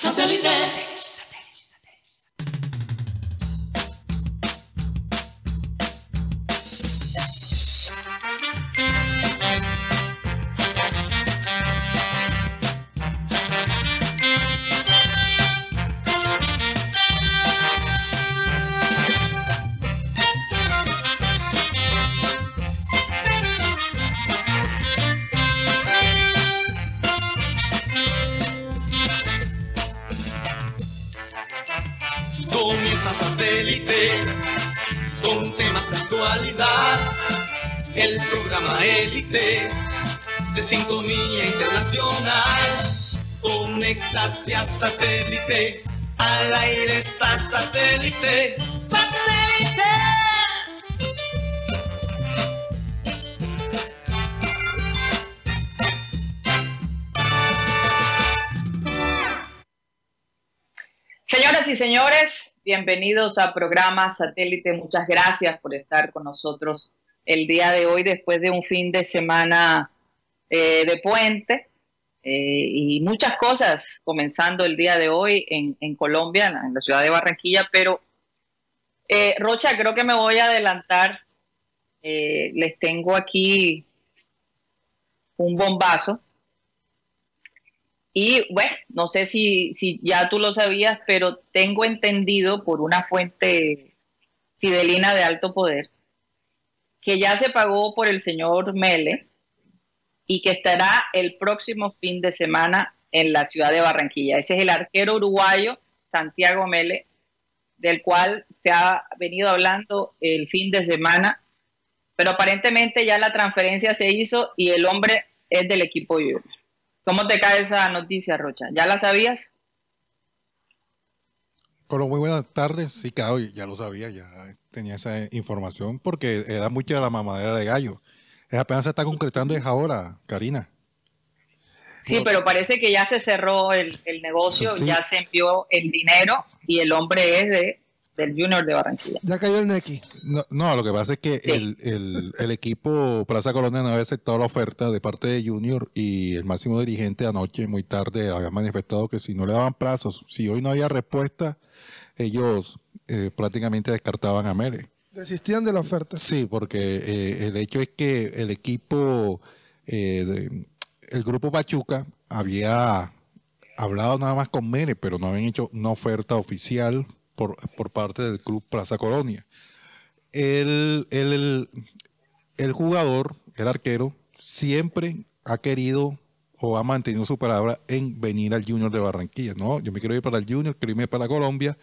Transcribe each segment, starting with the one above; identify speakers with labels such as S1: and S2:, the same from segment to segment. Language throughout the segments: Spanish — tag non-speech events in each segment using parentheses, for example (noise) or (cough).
S1: Satellite.
S2: Satélite, al aire está satélite. ¡Satélite!
S3: Señoras y señores, bienvenidos a programa Satélite. Muchas gracias por estar con nosotros el día de hoy después de un fin de semana eh, de puente eh, y muchas cosas comenzando el día de hoy en, Colombia, en la, ciudad de Barranquilla, pero eh, Rocha, creo que me voy a adelantar. les tengo aquí un bombazo. Y bueno, no sé si, si ya tú lo sabías, pero tengo entendido por una fuente fidelina de alto poder que ya se pagó por el señor Mele y que estará el próximo fin de semana en la ciudad de Barranquilla. Ese es el arquero uruguayo Santiago Mele, del cual se ha venido hablando el fin de semana, pero aparentemente ya la transferencia se hizo y el hombre es del equipo Junior. ¿Cómo te cae esa noticia, Rocha? ¿Ya la sabías?
S4: Muy buenas tardes. Sí, claro, ya lo sabía, ya tenía esa información porque era mucha la mamadera de gallo. Es apenas se está concretando es ahora, Karina.
S3: Sí, pero parece que ya se cerró el, negocio, ya se envió el dinero y el hombre es de del Junior de Barranquilla.
S5: Ya cayó el Neki.
S4: No, lo que pasa es que el, equipo Plaza Colonia no había aceptado la oferta de parte de Junior y el máximo dirigente anoche, muy tarde, había manifestado que si no le daban plazos, si hoy no había respuesta, ellos eh, prácticamente descartaban a Mere.
S5: Desistían de la oferta.
S4: Sí, porque eh, el hecho es que el equipo, eh, el grupo Pachuca había hablado nada más con Mere, pero no habían hecho una oferta oficial por, por parte del club Plaza Colonia. El, el, el, jugador, el arquero, siempre ha querido o ha mantenido su palabra en venir al Junior de Barranquilla. No, yo me quiero ir para el Junior, quiero irme para Colombia.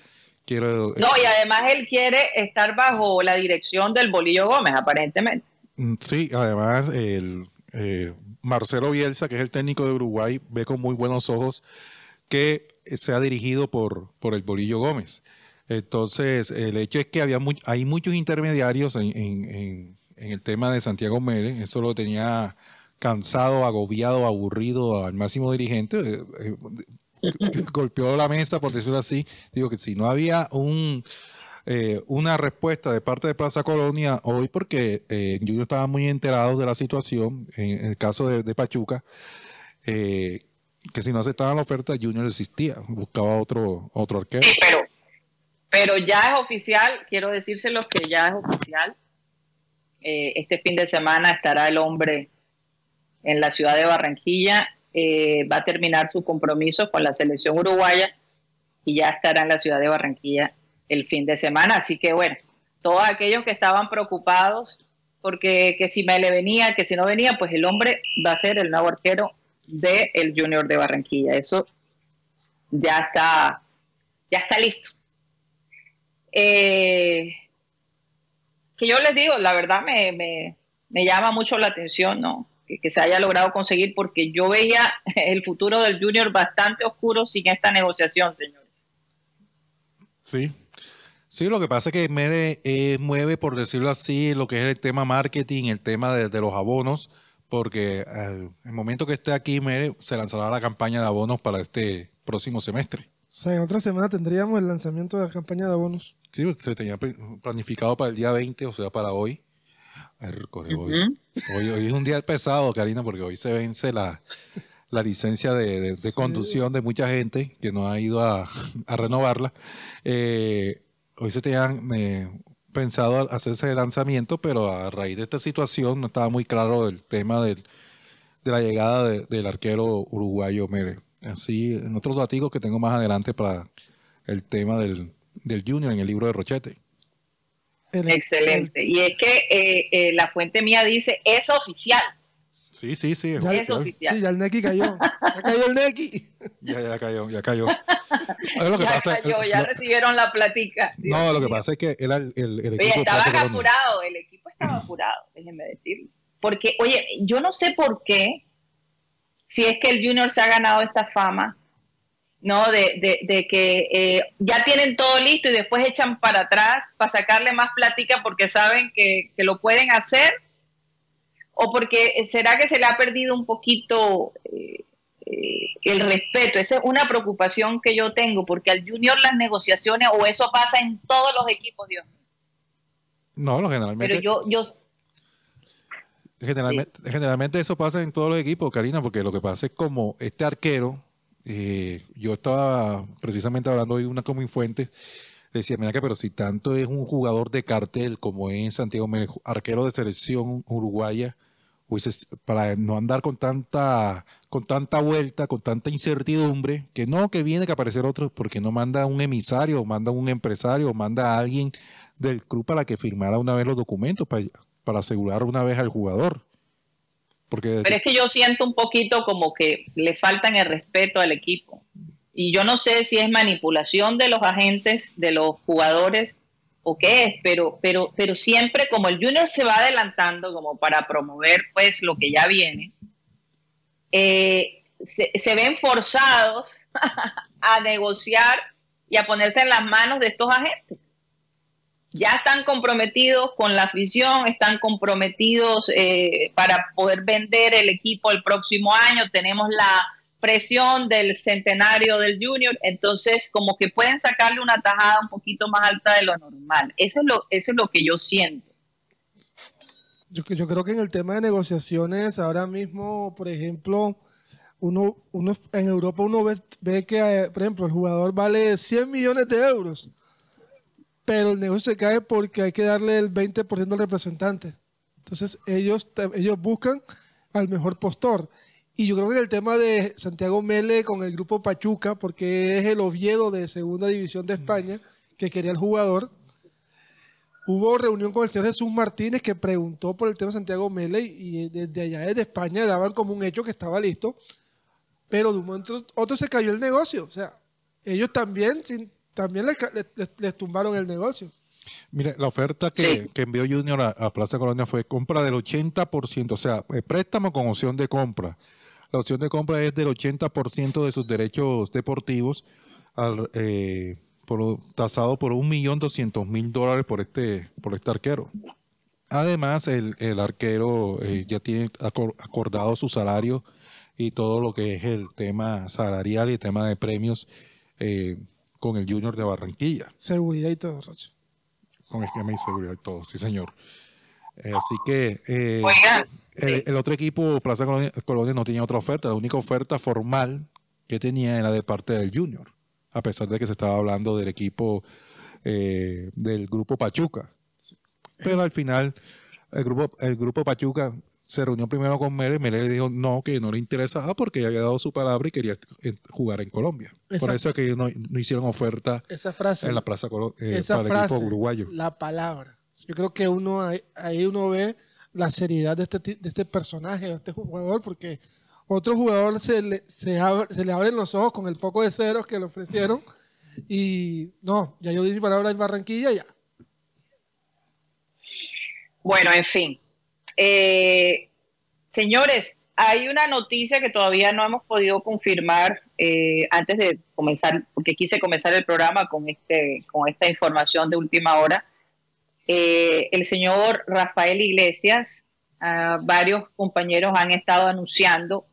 S4: Quiero,
S3: no, y además él quiere estar bajo la dirección del Bolillo Gómez, aparentemente.
S4: Mm, sí, además el eh, Marcelo Bielsa, que es el técnico de Uruguay, ve con muy buenos ojos que sea dirigido por, por el Bolillo Gómez. Entonces, el hecho es que había hay muchos intermediarios en, el tema de Santiago Mérez. Eso lo tenía cansado, agobiado, aburrido al máximo dirigente. Eh, (laughs) eh, golpeó la mesa, por decirlo así. Digo que si no había un, eh, una respuesta de parte de Plaza Colonia hoy, porque yo estaba muy enterado de la situación, en, el caso de, Pachuca, que si no aceptaban la oferta, Junior existía, buscaba otro, otro arquero.
S3: Pero pero ya es oficial, quiero decírselos que ya es oficial. Eh, este fin de semana estará el hombre en la ciudad de Barranquilla. Eh, va a terminar su compromiso con la selección uruguaya y ya estará en la ciudad de Barranquilla el fin de semana. Así que bueno, todos aquellos que estaban preocupados porque que si me le venía, que si no venía, pues el hombre va a ser el nuevo arquero del el Junior de Barranquilla. Eso ya está, ya está listo. Eh, que yo les digo, la verdad me, llama mucho la atención, ¿no? Que, se haya logrado conseguir, porque yo veía (laughs) el futuro del Junior bastante oscuro sin esta negociación, señores.
S4: Sí. Sí, lo que pasa es que Mere eh, mueve, por decirlo así, lo que es el tema marketing, el tema de, los abonos, porque al, el momento que esté aquí, Mere se lanzará la campaña de abonos para este próximo semestre.
S5: O sea, en otra semana tendríamos el lanzamiento de la campaña de abonos.
S4: Sí, se tenía planificado para el día 20, o sea, para hoy. Hoy, hoy, es un día pesado, Karina, porque hoy se vence la, la licencia de, conducción de mucha gente que no ha ido a, renovarla. Eh, hoy se tenían eh, pensado hacerse el lanzamiento, pero a raíz de esta situación no estaba muy claro el tema del, de la llegada del arquero uruguayo Mere. Así, en otros datos que tengo más adelante para el tema del, del Junior en el libro de Rochete.
S3: Excelente. Y es que eh, eh, la fuente mía dice, es oficial.
S4: Sí, sí, sí.
S3: Ya, es oficial.
S5: Sí, ya el Neki cayó. Ya cayó el Neki.
S4: Ya, ya cayó, ya cayó. (laughs)
S3: Lo que ya pasa, cayó, ya recibieron la platica.
S4: No, lo que pasa es que era el, el, el equipo.
S3: estaban apurados, el equipo estaba apurado, déjenme decirlo. Porque, oye, yo no sé por qué, si es que el Junior se ha ganado esta fama, ¿no? De, de, de que eh, ya tienen todo listo y después echan para atrás para sacarle más plática porque saben que, que, lo pueden hacer, o porque será que se le ha perdido un poquito eh, eh, el respeto. Esa es una preocupación que yo tengo, porque al Junior las negociaciones, o eso pasa en todos los equipos, Dios
S4: No, lo generalmente.
S3: Pero yo, yo
S4: Generalmente, generalmente eso pasa en todos los equipos, Karina, porque lo que pasa es como este arquero, eh, yo estaba precisamente hablando hoy una como infuente, decía, mira que pero si tanto es un jugador de cartel como es Santiago arquero de selección uruguaya, para no andar con tanta, con tanta vuelta, con tanta incertidumbre, que no, que viene que aparecer otro, porque no manda un emisario, manda un empresario, manda a alguien del club para que firmara una vez los documentos para asegurar una vez al jugador. Porque...
S3: Pero es que yo siento un poquito como que le faltan el respeto al equipo. Y yo no sé si es manipulación de los agentes, de los jugadores o qué es, pero, pero, pero siempre como el Junior se va adelantando como para promover pues lo que ya viene, eh, se, se ven forzados (laughs) a negociar y a ponerse en las manos de estos agentes ya están comprometidos con la afición, están comprometidos eh, para poder vender el equipo el próximo año. Tenemos la presión del centenario del Junior, entonces como que pueden sacarle una tajada un poquito más alta de lo normal. Eso es lo, eso es lo que yo siento.
S5: Yo, creo que en el tema de negociaciones, ahora mismo, por ejemplo, uno, uno en Europa uno ve, ve que, eh, por ejemplo, el jugador vale 100 millones de euros pero el negocio se cae porque hay que darle el 20% al representante. Entonces ellos, ellos buscan al mejor postor. Y yo creo que el tema de Santiago Mele con el grupo Pachuca, porque es el Oviedo de Segunda División de España, que quería el jugador, hubo reunión con el señor Jesús Martínez que preguntó por el tema de Santiago Mele y desde allá desde España daban como un hecho que estaba listo, pero de un momento otro se cayó el negocio. O sea, ellos también, sin, también les, tumbaron el negocio.
S4: Mire, la oferta que, envió Junior a, Plaza Colonia fue compra del 80%, o sea, eh, préstamo con opción de compra. La opción de compra es del 80% de sus derechos deportivos, al, eh, por, tasado por 1.200.000 dólares por este, por este arquero. Además, el, arquero eh, ya tiene acordado su salario y todo lo que es el tema salarial y el tema de premios con el Junior de Barranquilla.
S5: Seguridad y todo, Rocha.
S4: Con esquema y seguridad y todo, sí, señor. Eh, así que eh, el, otro equipo, Plaza Colonia, no tenía otra oferta. La única oferta formal que tenía era de parte del Junior, a pesar de que se estaba hablando del equipo eh, del grupo Pachuca. Pero al final, el grupo, el grupo Pachuca se reunió primero con Mele, Mele le dijo no, que no le interesaba porque ya había dado su palabra y quería jugar en Colombia. Por eso es que ellos no, hicieron oferta
S5: esa frase,
S4: en la plaza
S5: eh, esa para el equipo uruguayo. La palabra. Yo creo que uno ahí uno ve la seriedad de este, de este personaje, de este jugador, porque otro jugador se le, se, se le abren los ojos con el poco de ceros que le ofrecieron y no, ya yo di mi palabra en Barranquilla ya.
S3: Bueno, en fin, eh, señores, hay una noticia que todavía no hemos podido confirmar eh, antes de comenzar, porque quise comenzar el programa con, este, con esta información de última hora. Eh, el señor Rafael Iglesias, ah, varios compañeros han estado anunciando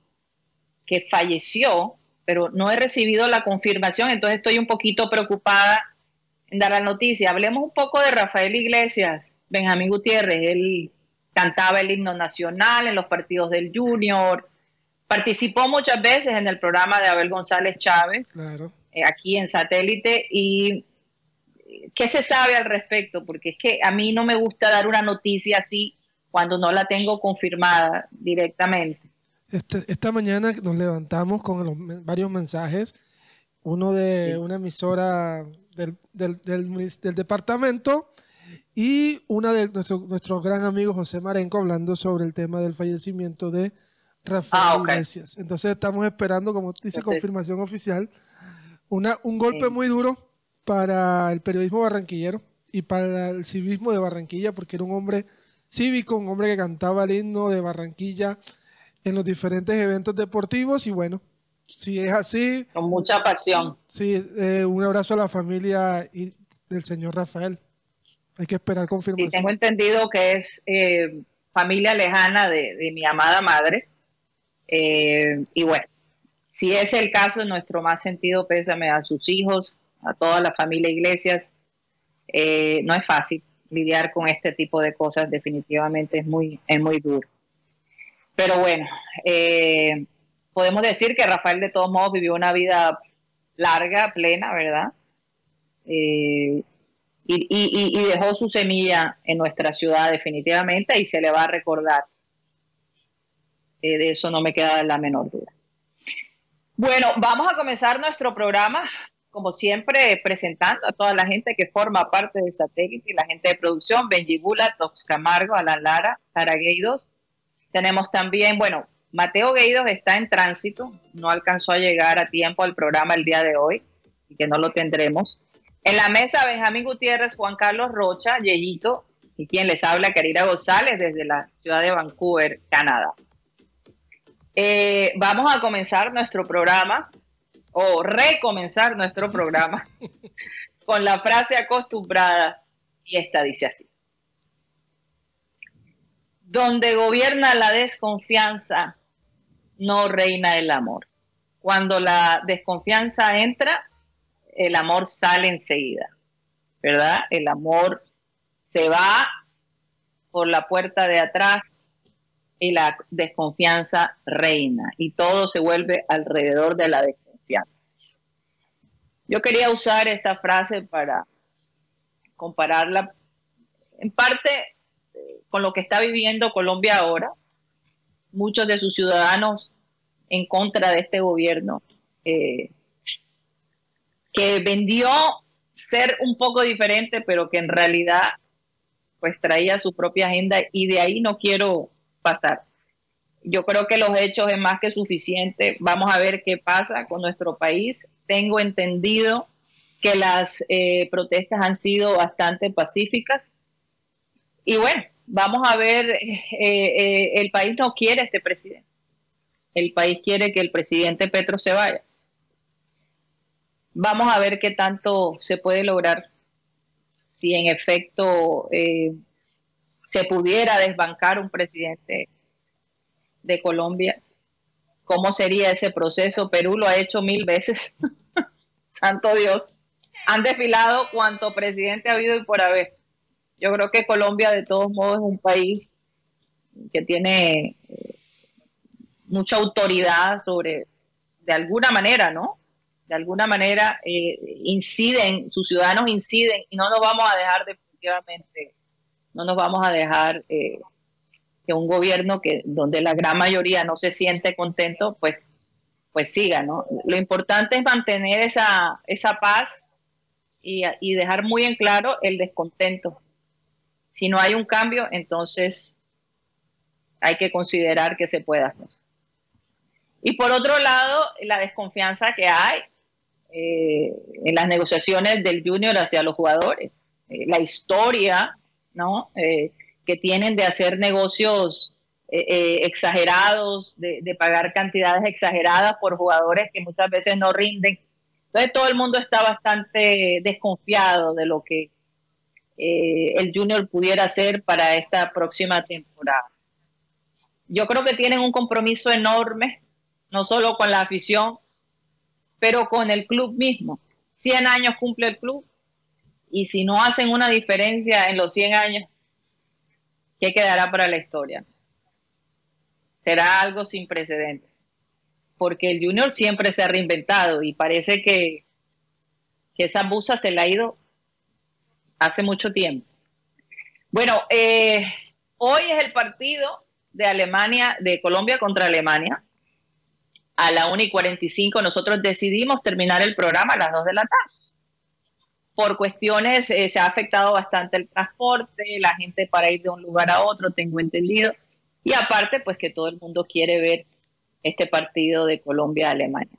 S3: que falleció, pero no he recibido la confirmación, entonces estoy un poquito preocupada en dar la noticia. Hablemos un poco de Rafael Iglesias, Benjamín Gutiérrez, él cantaba el himno nacional en los partidos del Junior, participó muchas veces en el programa de Abel González Chávez, eh, aquí en satélite, y ¿qué se sabe al respecto? Porque es que a mí no me gusta dar una noticia así cuando no la tengo confirmada directamente.
S5: Este, esta mañana nos levantamos con los, varios mensajes, uno de una emisora del, del, del, departamento y una de nuestro, nuestro gran amigo José Marenco hablando sobre el tema del fallecimiento de Rafael ah, Iglesias. Entonces estamos esperando, como dice, confirmación oficial, una, un golpe muy duro para el periodismo barranquillero y para el civismo de Barranquilla, porque era un hombre cívico, un hombre que cantaba el himno de Barranquilla en los diferentes eventos deportivos y bueno, si es así...
S3: Con mucha pasión.
S5: Sí, eh, un abrazo a la familia y del señor Rafael. Hay que esperar confirmación.
S3: Sí, tengo entendido que es eh, familia lejana de, de, mi amada madre. Eh, y bueno, si es el caso, nuestro más sentido pésame a sus hijos, a toda la familia Iglesias. Eh, no es fácil lidiar con este tipo de cosas, definitivamente es muy, es muy duro. Pero bueno, podemos decir que Rafael de todos modos vivió una vida larga, plena, ¿verdad? Eh, y, dejó su semilla en nuestra ciudad definitivamente y se le va a recordar. de eso no me queda la menor duda. Bueno, vamos a comenzar nuestro programa como siempre, presentando a toda la gente que forma parte del satélite, la gente de producción, Benji Bula, Tox Camargo, Alan Lara, Sara Gueidos. Tenemos también, bueno, Mateo Gueidos está en tránsito, no alcanzó a llegar a tiempo al programa el día de hoy, y que no lo tendremos. En la mesa, Benjamín Gutiérrez, Juan Carlos Rocha, Yeyito, y quien les habla, Karina González, desde la ciudad de Vancouver, Canadá. Eh, vamos a comenzar nuestro programa o recomenzar nuestro programa (laughs) con la frase acostumbrada y esta dice así. Donde gobierna la desconfianza, no reina el amor. Cuando la desconfianza entra, el amor sale enseguida, ¿verdad? El amor se va por la puerta de atrás y la desconfianza reina y todo se vuelve alrededor de la desconfianza yo quería usar esta frase para compararla en parte eh, con lo que está viviendo Colombia ahora. Muchos de sus ciudadanos en contra de este gobierno eh, que vendió ser un poco diferente, pero que en realidad pues traía su propia agenda y de ahí no quiero pasar. Yo creo que los hechos es más que suficiente. Vamos a ver qué pasa con nuestro país. Tengo entendido que las eh, protestas han sido bastante pacíficas. Y bueno, vamos a ver, eh, eh, el país no quiere este presidente. El país quiere que el presidente Petro se vaya. Vamos a ver qué tanto se puede lograr si en efecto se pudiera desbancar un presidente de Colombia, cómo sería ese proceso. Perú lo ha hecho mil veces. (laughs) Santo Dios. Han desfilado cuanto presidente ha habido y por haber. Yo creo que Colombia de todos modos es un país que tiene eh, mucha autoridad sobre, de alguna manera, ¿no? De alguna manera eh, inciden, sus ciudadanos inciden y no nos vamos a dejar definitivamente, no nos vamos a dejar eh, que un gobierno que donde la gran mayoría no se siente contento, pues, pues siga, ¿no? Lo importante es mantener esa, esa paz y, y dejar muy en claro el descontento. Si no hay un cambio, entonces hay que considerar que se puede hacer. Y por otro lado, la desconfianza que hay eh, en las negociaciones del junior hacia los jugadores. Eh, la historia, ¿no? Eh, que tienen de hacer negocios eh, eh, exagerados, de, pagar cantidades exageradas por jugadores que muchas veces no rinden. Entonces todo el mundo está bastante desconfiado de lo que eh, el Junior pudiera hacer para esta próxima temporada. Yo creo que tienen un compromiso enorme, no solo con la afición, pero con el club mismo. 100 años cumple el club y si no hacen una diferencia en los 100 años, ¿qué quedará para la historia? Será algo sin precedentes. porque el Junior siempre se ha reinventado y parece que, que esa busa se le ha ido hace mucho tiempo. Bueno, eh, hoy es el partido de Alemania, de Colombia contra Alemania. A la 1 y 45 nosotros decidimos terminar el programa a las 2 de la tarde. Por cuestiones, eh, se ha afectado bastante el transporte, la gente para ir de un lugar a otro, tengo entendido. Y aparte, pues que todo el mundo quiere ver este partido de Colombia-Alemania.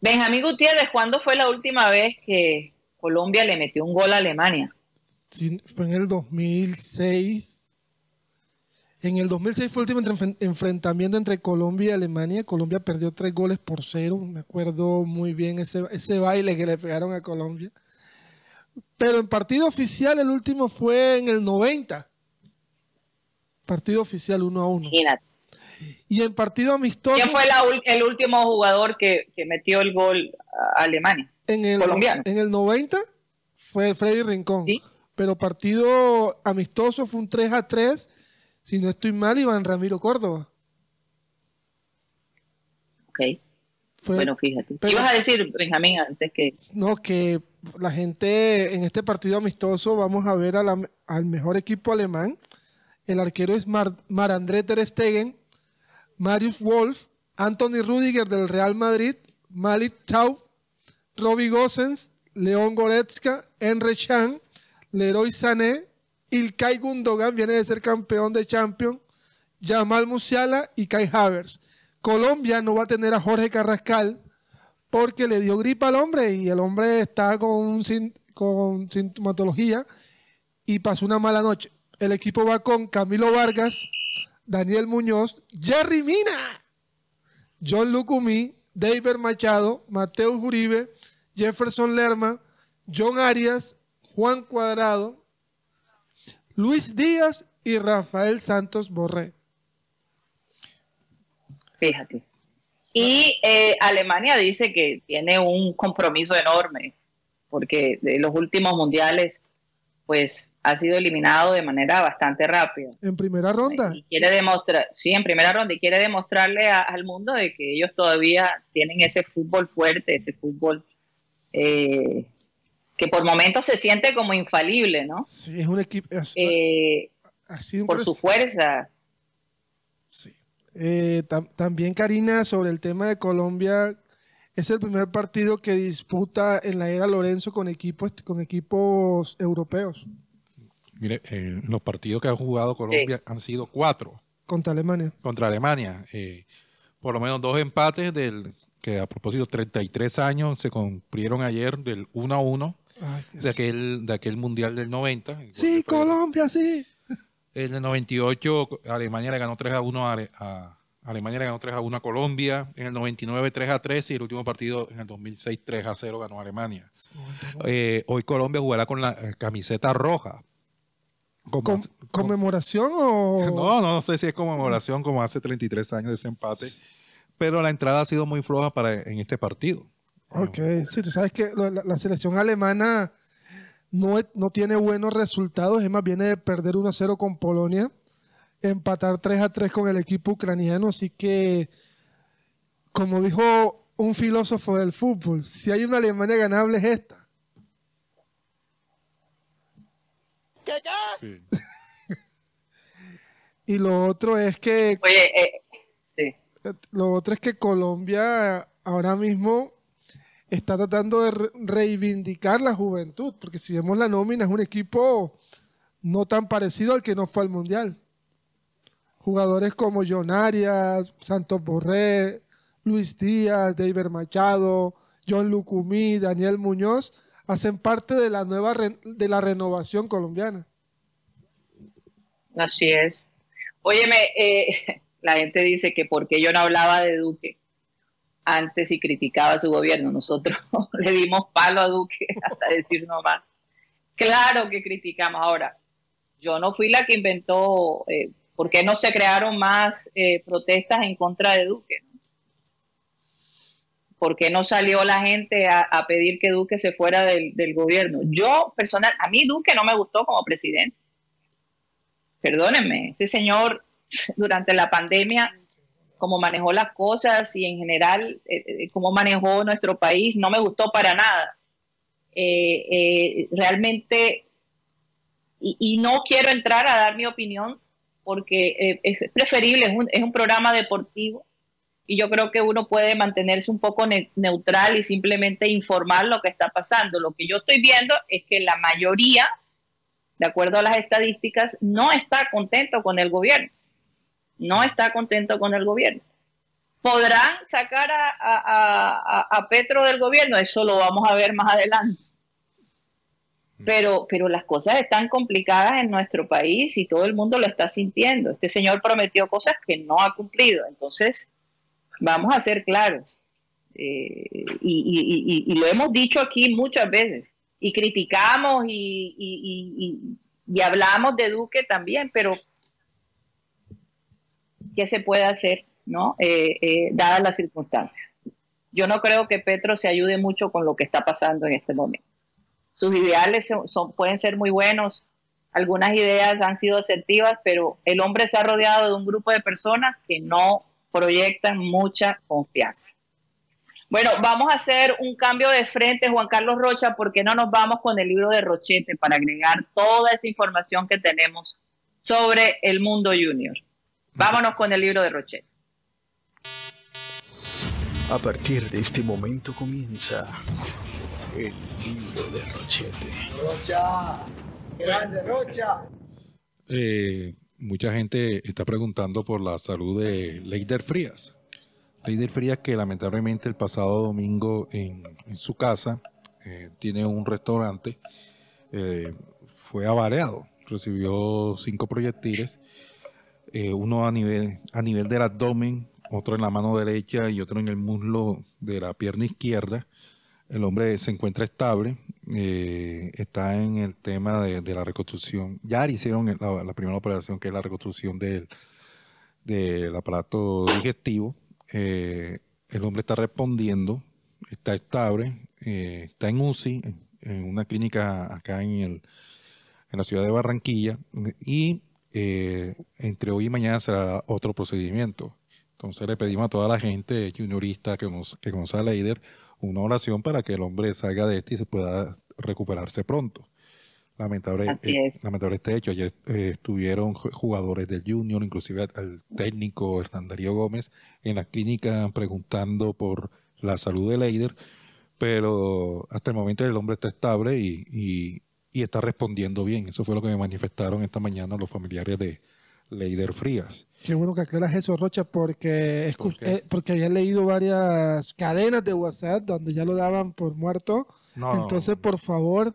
S3: Benjamín Gutiérrez, ¿cuándo fue la última vez que Colombia le metió un gol a Alemania?
S5: Fue en el 2006. En el 2006 fue el último enfrentamiento entre Colombia y Alemania. Colombia perdió tres goles por cero. Me acuerdo muy bien ese, ese baile que le pegaron a Colombia. Pero en partido oficial el último fue en el 90. Partido oficial 1 a 1. Y en partido amistoso.
S3: ¿Quién fue el último jugador que, metió el gol a Alemania?
S5: En el, colombiano. En el 90 fue Freddy Rincón. Pero partido amistoso fue un 3 a 3. Si no estoy mal, Iván Ramiro Córdoba.
S3: Ok. bueno, fíjate. ¿Qué ibas a decir, Benjamín, antes que.?
S5: No, que la gente en este partido amistoso vamos a ver al mejor equipo alemán. El arquero es Mar, André Ter Stegen, Marius Wolf, Anthony Rudiger del Real Madrid, Malik Chau, Robbie Gosens, León Goretzka, Enre Chan, Leroy Sané, Ilkay Gundogan viene de ser campeón de Champions, Jamal Musiala y Kai Havers. Colombia no va a tener a Jorge Carrascal porque le dio gripa al hombre y el hombre está con, con sintomatología y pasó una mala noche. El equipo va con Camilo Vargas, Daniel Muñoz, Jerry Mina, John Lucumí, David Machado, Mateo Uribe, Jefferson Lerma, John Arias, Juan Cuadrado, Luis Díaz y Rafael Santos Borré.
S3: Fíjate. Y eh, Alemania dice que tiene un compromiso enorme, porque de los últimos mundiales, pues ha sido eliminado de manera bastante rápida.
S5: En primera ronda.
S3: Y quiere demostrar, sí, en primera ronda, y quiere demostrarle al mundo de que ellos todavía tienen ese fútbol fuerte, ese fútbol eh, que por momentos se siente como infalible, ¿no?
S5: Sí, es un equipo.
S3: Eh, por su fuerza.
S5: Sí. Eh, también, Karina, sobre el tema de Colombia, es el primer partido que disputa en la era Lorenzo con equipos, con equipos europeos.
S4: Mire, eh, los partidos que ha jugado Colombia han sido cuatro.
S5: Contra Alemania.
S4: Contra Alemania. por lo menos dos empates del que a propósito 33 años se cumplieron ayer del 1 a 1 de, aquel, de aquel Mundial del 90.
S5: Sí, Colombia, sí.
S4: En el 98 Alemania le ganó 3 a 1 a, Alemania le ganó 3 a 1 a Colombia, en el 99 3 a 3 y el último partido en el 2006 3 a 0 ganó Alemania. Eh, hoy Colombia jugará con la eh, camiseta roja.
S5: ¿Conmemoración o...? (laughs)
S4: No, no, sé si es conmemoración como hace 33 años de ese empate, pero la entrada ha sido muy floja para en este partido.
S5: Ok, sí, tú sabes que la, selección alemana no, no, tiene buenos resultados, es más, viene de perder 1-0 con Polonia, empatar 3-3 con el equipo ucraniano, así que, como dijo un filósofo del fútbol, si hay una Alemania ganable es esta. Sí. (laughs) y lo otro es que...
S3: Oye, eh,
S5: sí. Lo otro es que Colombia ahora mismo está tratando de reivindicar la juventud, porque si vemos la nómina es un equipo no tan parecido al que no fue al Mundial. Jugadores como John Arias, Santos Borré, Luis Díaz, David Machado, John Lucumí, Daniel Muñoz, hacen parte de la nueva de la renovación colombiana.
S3: Así es. Óyeme, eh, (laughs) la gente dice que porque yo no hablaba de Duque antes y criticaba su gobierno. Nosotros (laughs) le dimos palo a Duque (laughs) hasta decir no más. Claro que criticamos. Ahora, yo no fui la que inventó, eh, ¿por qué no se crearon más eh, protestas en contra de Duque? ¿Por qué no salió la gente a, pedir que Duque se fuera del, gobierno? Yo, personal, a mí Duque no me gustó como presidente. Perdónenme, ese señor (laughs) durante la pandemia cómo manejó las cosas y en general eh, cómo manejó nuestro país, no me gustó para nada. realmente, y, no quiero entrar a dar mi opinión porque es preferible, es un, es un programa deportivo y yo creo que uno puede mantenerse un poco neutral y simplemente informar lo que está pasando. Lo que yo estoy viendo es que la mayoría, de acuerdo a las estadísticas, no está contento con el gobierno. No está contento con el gobierno. ¿Podrán sacar a, Petro del gobierno? Eso lo vamos a ver más adelante. Pero, pero las cosas están complicadas en nuestro país y todo el mundo lo está sintiendo. Este señor prometió cosas que no ha cumplido. Entonces, Vamos a ser claros. Eh, y, lo hemos dicho aquí muchas veces. Y criticamos y, hablamos de Duque también, pero ¿qué se puede hacer, no? Eh, eh, dadas las circunstancias. Yo no creo que Petro se ayude mucho con lo que está pasando en este momento. Sus ideales son, pueden ser muy buenos, algunas ideas han sido asertivas, pero el hombre se ha rodeado de un grupo de personas que no proyectan mucha confianza. Bueno, vamos a hacer un cambio de frente, Juan Carlos Rocha, porque no nos vamos con el libro de Rochete para agregar toda esa información que tenemos sobre el mundo junior. Vámonos con el libro de Rochete.
S1: A partir de este momento comienza el libro de Rochete.
S6: Rocha, grande Rocha.
S4: Eh, mucha gente está preguntando por la salud de Leider Frías. Leider Frías que lamentablemente el pasado domingo en, su casa eh, tiene un restaurante, eh, fue avariado, recibió cinco proyectiles, eh, uno a nivel, a nivel del abdomen, otro en la mano derecha y otro en el muslo de la pierna izquierda. El hombre se encuentra estable, eh, está en el tema de, la reconstrucción. Ya hicieron la, primera operación, que es la reconstrucción del, del aparato digestivo. Eh, el hombre está respondiendo, está estable, eh, está en UCI, en una clínica acá en, el, en la ciudad de Barranquilla, y entre hoy y mañana será otro procedimiento. Entonces le pedimos a toda la gente juniorista que, nos, que conoce a Leider una oración para que el hombre salga de este y se pueda recuperarse pronto. Lamentable,
S3: Así
S4: eh,
S3: es.
S4: lamentable este hecho. Ayer eh, estuvieron jugadores del Junior, inclusive al técnico Hernán Darío Gómez, en la clínica preguntando por la salud de Leider, pero hasta el momento el hombre está estable y, y, y está respondiendo bien. Eso fue lo que me manifestaron esta mañana los familiares de Leider Frías.
S5: Qué bueno que aclaras eso, Rocha, porque, eh, porque había leído varias cadenas de WhatsApp donde ya lo daban por muerto. Entonces, por favor,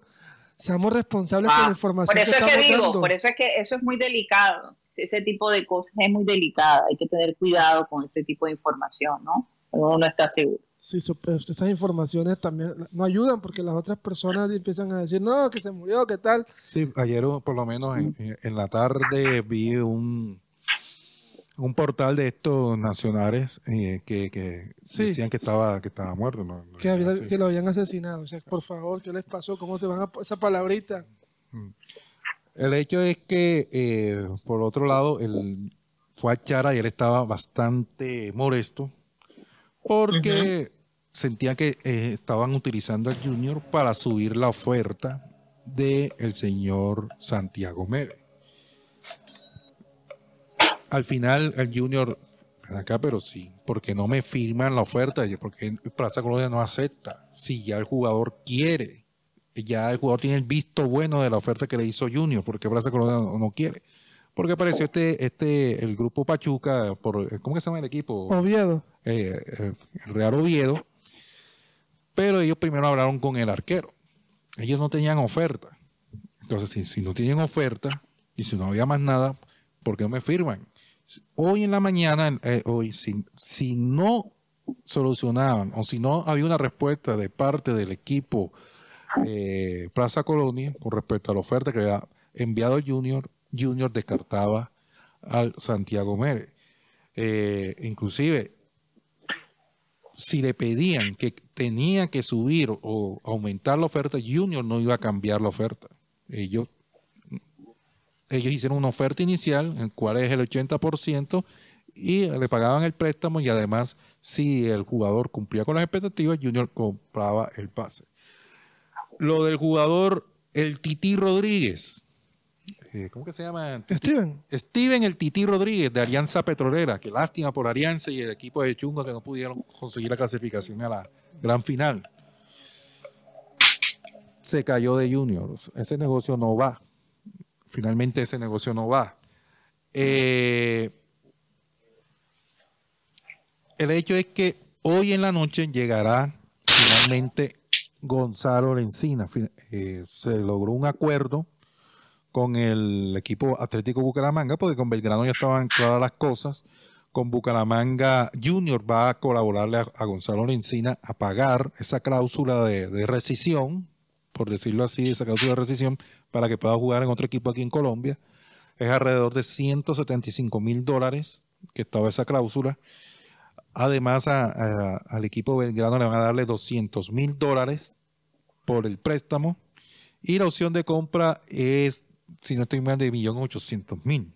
S5: seamos responsables con la ah, información.
S3: Por eso es que digo, por eso es que eso es muy delicado. Ese tipo de cosas es muy delicada. Hay que tener cuidado con ese tipo de información, ¿no? Uno no está seguro.
S5: Sí, pues, estas informaciones también no ayudan porque las otras personas empiezan a decir, no, que se murió, ¿qué tal?
S4: Sí, ayer por lo menos en la tarde vi un, un portal de estos nacionales eh, que, decían que estaba que estaba muerto.
S5: que, lo habían asesinado. O sea, por favor, ¿qué les pasó? ¿Cómo se van a esa palabrita?
S4: Mm. El hecho es que, eh, por otro lado, él fue a Chara y él estaba bastante molesto porque sentía que eh, estaban utilizando al Junior para subir la oferta del el señor Santiago Mérez al final el Junior, acá, pero sí, porque no me firman la oferta, porque Plaza Colonia no acepta. Si ya el jugador quiere, ya el jugador tiene el visto bueno de la oferta que le hizo Junior, porque Plaza Colonia no, quiere. Porque apareció este, este, el grupo Pachuca, por, ¿cómo se llama el equipo?
S5: Oviedo.
S4: Eh, eh, el Real Oviedo. Pero ellos primero hablaron con el arquero. Ellos no tenían oferta. Entonces, si, si no tienen oferta y si no había más nada, ¿por qué no me firman? hoy en la mañana, eh, hoy, si, si no solucionaban o si no había una respuesta de parte del equipo eh, Plaza Colonia con respecto a la oferta que había enviado Junior, Junior descartaba al Santiago Mérez. Eh, inclusive, si le pedían que tenía que subir o aumentar la oferta, Junior no iba a cambiar la oferta. Ellos ellos hicieron una oferta inicial, en cual es el 80%, y le pagaban el préstamo y además si el jugador cumplía con las expectativas, Junior compraba el pase. Lo del jugador, el Tití Rodríguez, eh, ¿cómo que se llama?
S5: Steven.
S4: Steven el Tití Rodríguez de Alianza Petrolera, que lástima por Alianza y el equipo de Chunga que no pudieron conseguir la clasificación a la gran final. Se cayó de Junior. Ese negocio no va. Finalmente ese negocio no va. Eh, el hecho es que hoy en la noche llegará finalmente Gonzalo Lencina. Eh, se logró un acuerdo con el equipo Atlético Bucaramanga, porque con Belgrano ya estaban claras las cosas. Con Bucaramanga Junior va a colaborarle a, Gonzalo Lencina a pagar esa cláusula de, rescisión, por decirlo así, esa cláusula de rescisión, para que pueda jugar en otro equipo aquí en Colombia. Es alrededor de 175 mil dólares que estaba esa cláusula. Además, a- al equipo Belgrano le van a darle 200 mil dólares por el préstamo. Y la opción de compra es, si no estoy mal, de 1.800.000.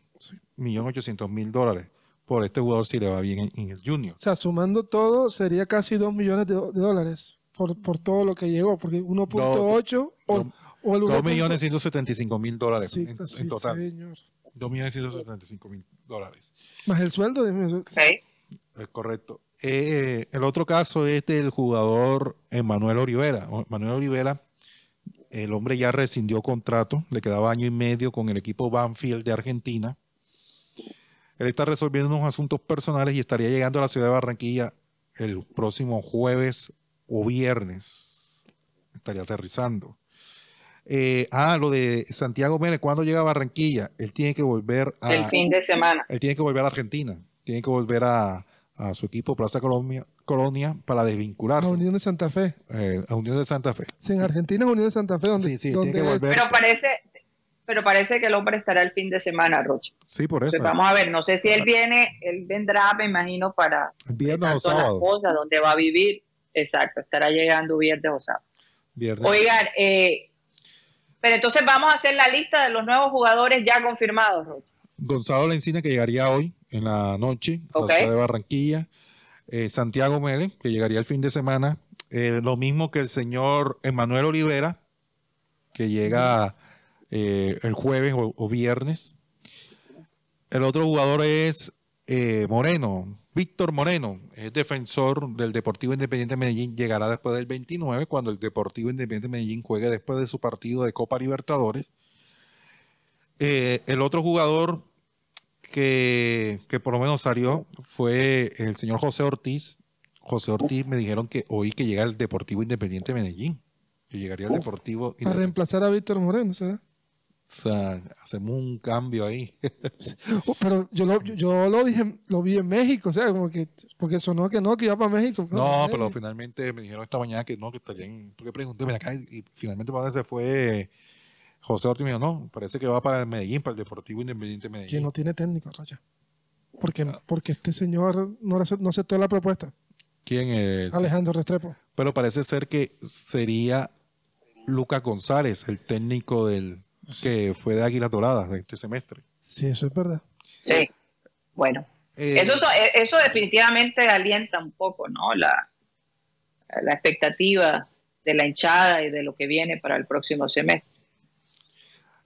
S4: 1.800.000 dólares por este jugador si le va bien en, en el Junior.
S5: O sea, sumando todo, sería casi 2 millones de, de dólares por, por todo lo que llegó, porque 1.8 o, o el
S4: 2.175.000 dólares
S5: Sí,
S4: en,
S5: sí,
S4: en total.
S5: señor.
S4: 2.175.000 dólares.
S5: Más el sueldo de
S3: Sí.
S4: Es correcto. Eh, el otro caso es del jugador Emanuel Olivera. Manuel Olivera, el hombre ya rescindió contrato, le quedaba año y medio con el equipo Banfield de Argentina. Él está resolviendo unos asuntos personales y estaría llegando a la ciudad de Barranquilla el próximo jueves o viernes. Estaría aterrizando. Eh, ah, lo de Santiago Mérez, ¿cuándo llega a Barranquilla? Él tiene que volver a...
S3: El fin de semana.
S4: Él tiene que volver a Argentina, tiene que volver a, a su equipo Plaza Colombia, Colonia para
S5: la
S4: desvincularse
S5: Unión de Santa Fe.
S4: eh, a Unión de Santa Fe.
S5: Sí, en Argentina es Unión de Santa Fe, donde,
S4: Sí, sí,
S5: donde
S4: tiene que volver.
S3: Pero parece, pero parece que el hombre estará el fin de semana, Rocha.
S4: Sí, por eso.
S3: Entonces, vamos a ver, no sé si él viene, él vendrá, me imagino, para
S4: viernes o
S3: dar todas las
S4: sábado.
S3: cosas, donde va a vivir. Exacto, estará llegando viernes o sábado.
S4: Viernes.
S3: Oigan, eh, pero entonces vamos a hacer la lista de los nuevos jugadores ya confirmados, Rocha.
S4: Gonzalo Lencina, que llegaría hoy en la noche a la ciudad de Barranquilla. Eh, Santiago Mele, que llegaría el fin de semana. Eh, lo mismo que el señor Emanuel Olivera, que llega eh, el jueves o, viernes. El otro jugador es Moreno, Víctor Moreno, es defensor del Deportivo Independiente Medellín. Llegará después del 29, cuando el Deportivo Independiente Medellín juegue después de su partido de Copa Libertadores. El otro jugador que, que por lo menos salió fue el señor José Ortiz. José Ortiz me dijeron que hoy que llega el Deportivo Independiente Medellín. Que llegaría el Deportivo
S5: para reemplazar a Víctor Moreno, ¿será?
S4: O sea, hacemos un cambio ahí. (laughs)
S5: Oh, pero yo lo, yo, lo dije, lo vi en México, o sea, como que, porque sonó que no, que iba para México.
S4: No, pero finalmente me dijeron esta mañana que no, que estarían. Porque pregunté, acá, y finalmente para se fue José Ortiz. Me dijo, no, parece que va para el Medellín, para el Deportivo Independiente Medellín.
S5: que no tiene técnico, Rocha. Porque,
S4: Ah.
S5: porque este señor no, no aceptó la propuesta,
S4: ¿Quién es?
S5: Alejandro Restrepo.
S4: Pero parece ser que sería Lucas González, el técnico del que fue de Águilas Doradas de este semestre.
S5: Sí, eso es verdad.
S3: Sí. Bueno,
S4: Eh,
S3: eso, so- eso definitivamente alienta un poco, ¿no? La, la expectativa de la hinchada y de lo que viene para el próximo semestre.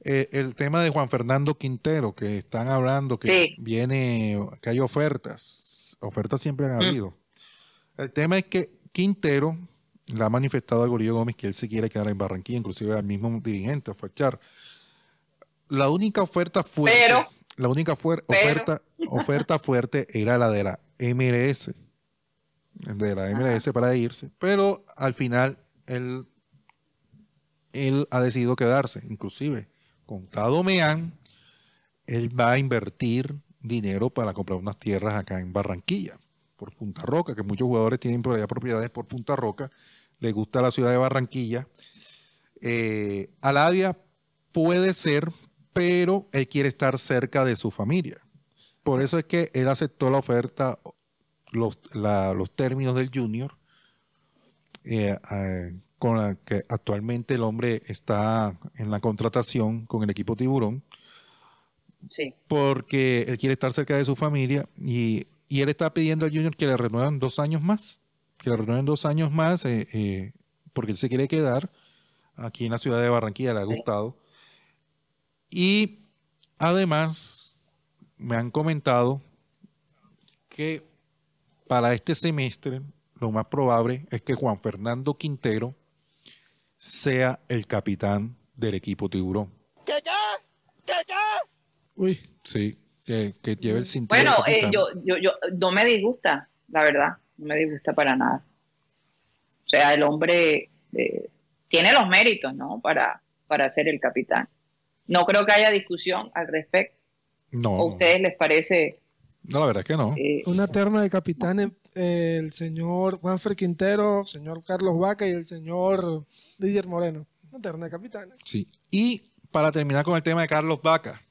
S4: Eh, el tema de Juan Fernando Quintero, que están hablando que
S3: Sí.
S4: viene, que hay ofertas. Ofertas siempre han habido. El tema es que Quintero le ha manifestado a Gorillo Gómez que él se quiere quedar en Barranquilla, inclusive al mismo dirigente, a Fachar. La única oferta fuerte,
S3: Pero-
S4: la única fuer-
S3: pero-
S4: oferta, oferta fuerte era la de la MLS, de la MLS para irse, pero al final él, él ha decidido quedarse, inclusive con Tado Meán, él va a invertir dinero para comprar unas tierras acá en Barranquilla, por Punta Roca, que muchos jugadores tienen allá propiedades por Punta Roca, les gusta la ciudad de Barranquilla. Eh, Alavia puede ser, pero él quiere estar cerca de su familia. Por eso es que él aceptó la oferta, los, términos del junior, eh, con la que actualmente el hombre está en la contratación con el equipo Tiburón.
S3: Sí.
S4: porque él quiere estar cerca de su familia y, y él está pidiendo al Junior que le renuevan dos años más, que le renueven dos años más, eh, eh, porque él se quiere quedar aquí en la ciudad de Barranquilla, le ha gustado. Y además me han comentado que para este semestre lo más probable es que Juan Fernando Quintero sea el capitán del equipo Tiburón.
S5: Uy,
S4: Sí, que, que lleve el cinturón.
S3: Bueno, eh, yo, yo, yo, no me disgusta, la verdad, no me disgusta para nada. O sea, el hombre eh, tiene los méritos, ¿no? Para, para ser el capitán. No creo que haya discusión al respecto.
S4: No,
S3: ¿O a ustedes les parece?
S4: no, la verdad es que no.
S3: eh,
S5: una terna de capitanes, eh, el señor Juanfer Quintero, señor Carlos Vaca y el señor Didier Moreno. Una terna de capitanes.
S4: Sí. Y para terminar con el tema de Carlos Vaca,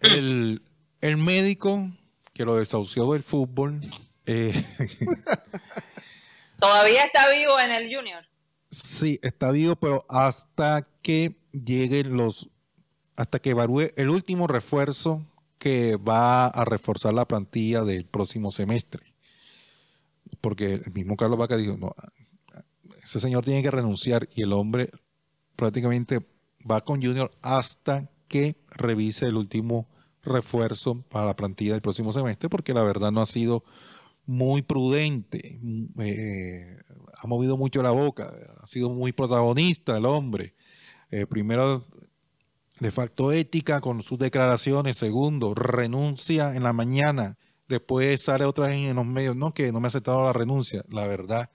S4: el, el médico que lo desahució del fútbol, eh, (laughs)
S3: todavía está vivo en el Junior.
S4: sí, está vivo, pero hasta que lleguen los, hasta que evalúe el último refuerzo que va a reforzar la plantilla del próximo semestre. Porque el mismo Carlos Vaca dijo, no, ese señor tiene que renunciar y el hombre prácticamente va con Junior hasta que revise el último refuerzo para la plantilla del próximo semestre, porque la verdad no ha sido muy prudente, mm, eh, ha movido mucho la boca, ha sido muy protagonista el hombre. Eh, primero le faltó ética con sus declaraciones, segundo, renuncia en la mañana, después sale otra vez en los medios, no, que no me ha aceptado la renuncia, la verdad.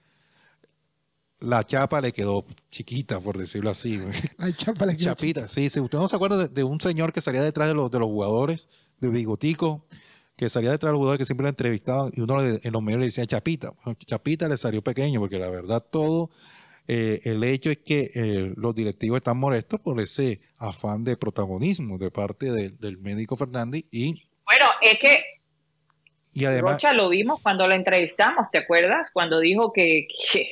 S4: La chapa le quedó chiquita, por decirlo así.
S5: Ay, (laughs) chapa, le quiero-
S4: Chapita, sí, sí. ¿Usted no se acuerda de, de un señor que salía detrás de los, de los jugadores, de bigotico, que salía detrás de los jugadores que siempre lo entrevistaban y uno le- en los medios le decía Chapita? Bueno, Chapita le salió pequeño porque la verdad todo, eh, el hecho es que eh, los directivos están molestos por ese afán de protagonismo de parte de- del médico Fernández y,
S3: Bueno, es que
S4: y además...
S3: Rocha lo vimos cuando lo entrevistamos, ¿te acuerdas? Cuando dijo que, que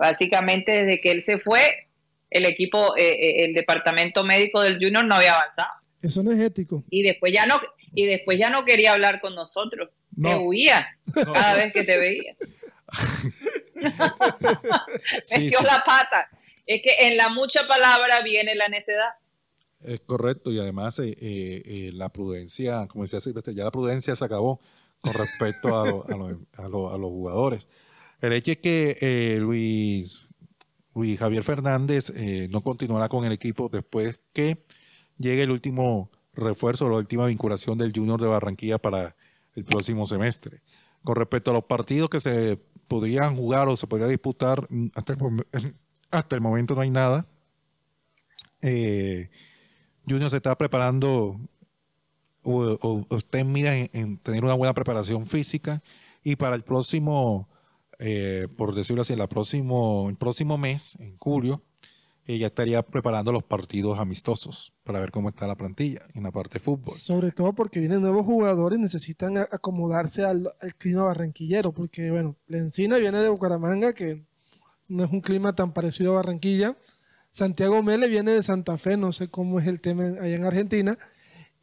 S3: básicamente desde que él se fue, el equipo, eh, eh, el departamento médico del Junior no había avanzado.
S5: Eso no es ético.
S3: Y después ya no, y después ya no quería hablar con nosotros.
S4: No.
S3: Te huía
S4: No.
S3: cada vez que te veía. (laughs)
S4: Sí,
S3: Metió
S4: sí.
S3: la pata. Es que en la mucha palabra viene la necedad.
S4: Es correcto, y además eh, eh, eh, la prudencia, como decía Silvestre, ya la prudencia se acabó con respecto a, lo- a lo- a lo- a los jugadores. El hecho es que eh, Luis, Luis Javier Fernández eh, no continuará con el equipo después que llegue el último refuerzo, la última vinculación del Junior de Barranquilla para el próximo semestre. Con respecto a los partidos que se podrían jugar o se podría disputar, mm, hasta el, (laughs) momento no hay nada. Eh, Junior se está preparando o, usted mira en tener una buena preparación física y para el próximo, eh, por decirlo así, la próximo, el próximo mes, en julio, eh, ya estaría preparando los partidos amistosos para ver cómo está la plantilla en la parte de fútbol.
S5: Sobre todo porque vienen nuevos jugadores y necesitan acomodarse al, clima barranquillero. Porque, bueno, la Encina viene de Bucaramanga, que no es un clima tan parecido a Barranquilla. Santiago Mele viene de Santa Fe, no sé cómo es el tema allá en Argentina.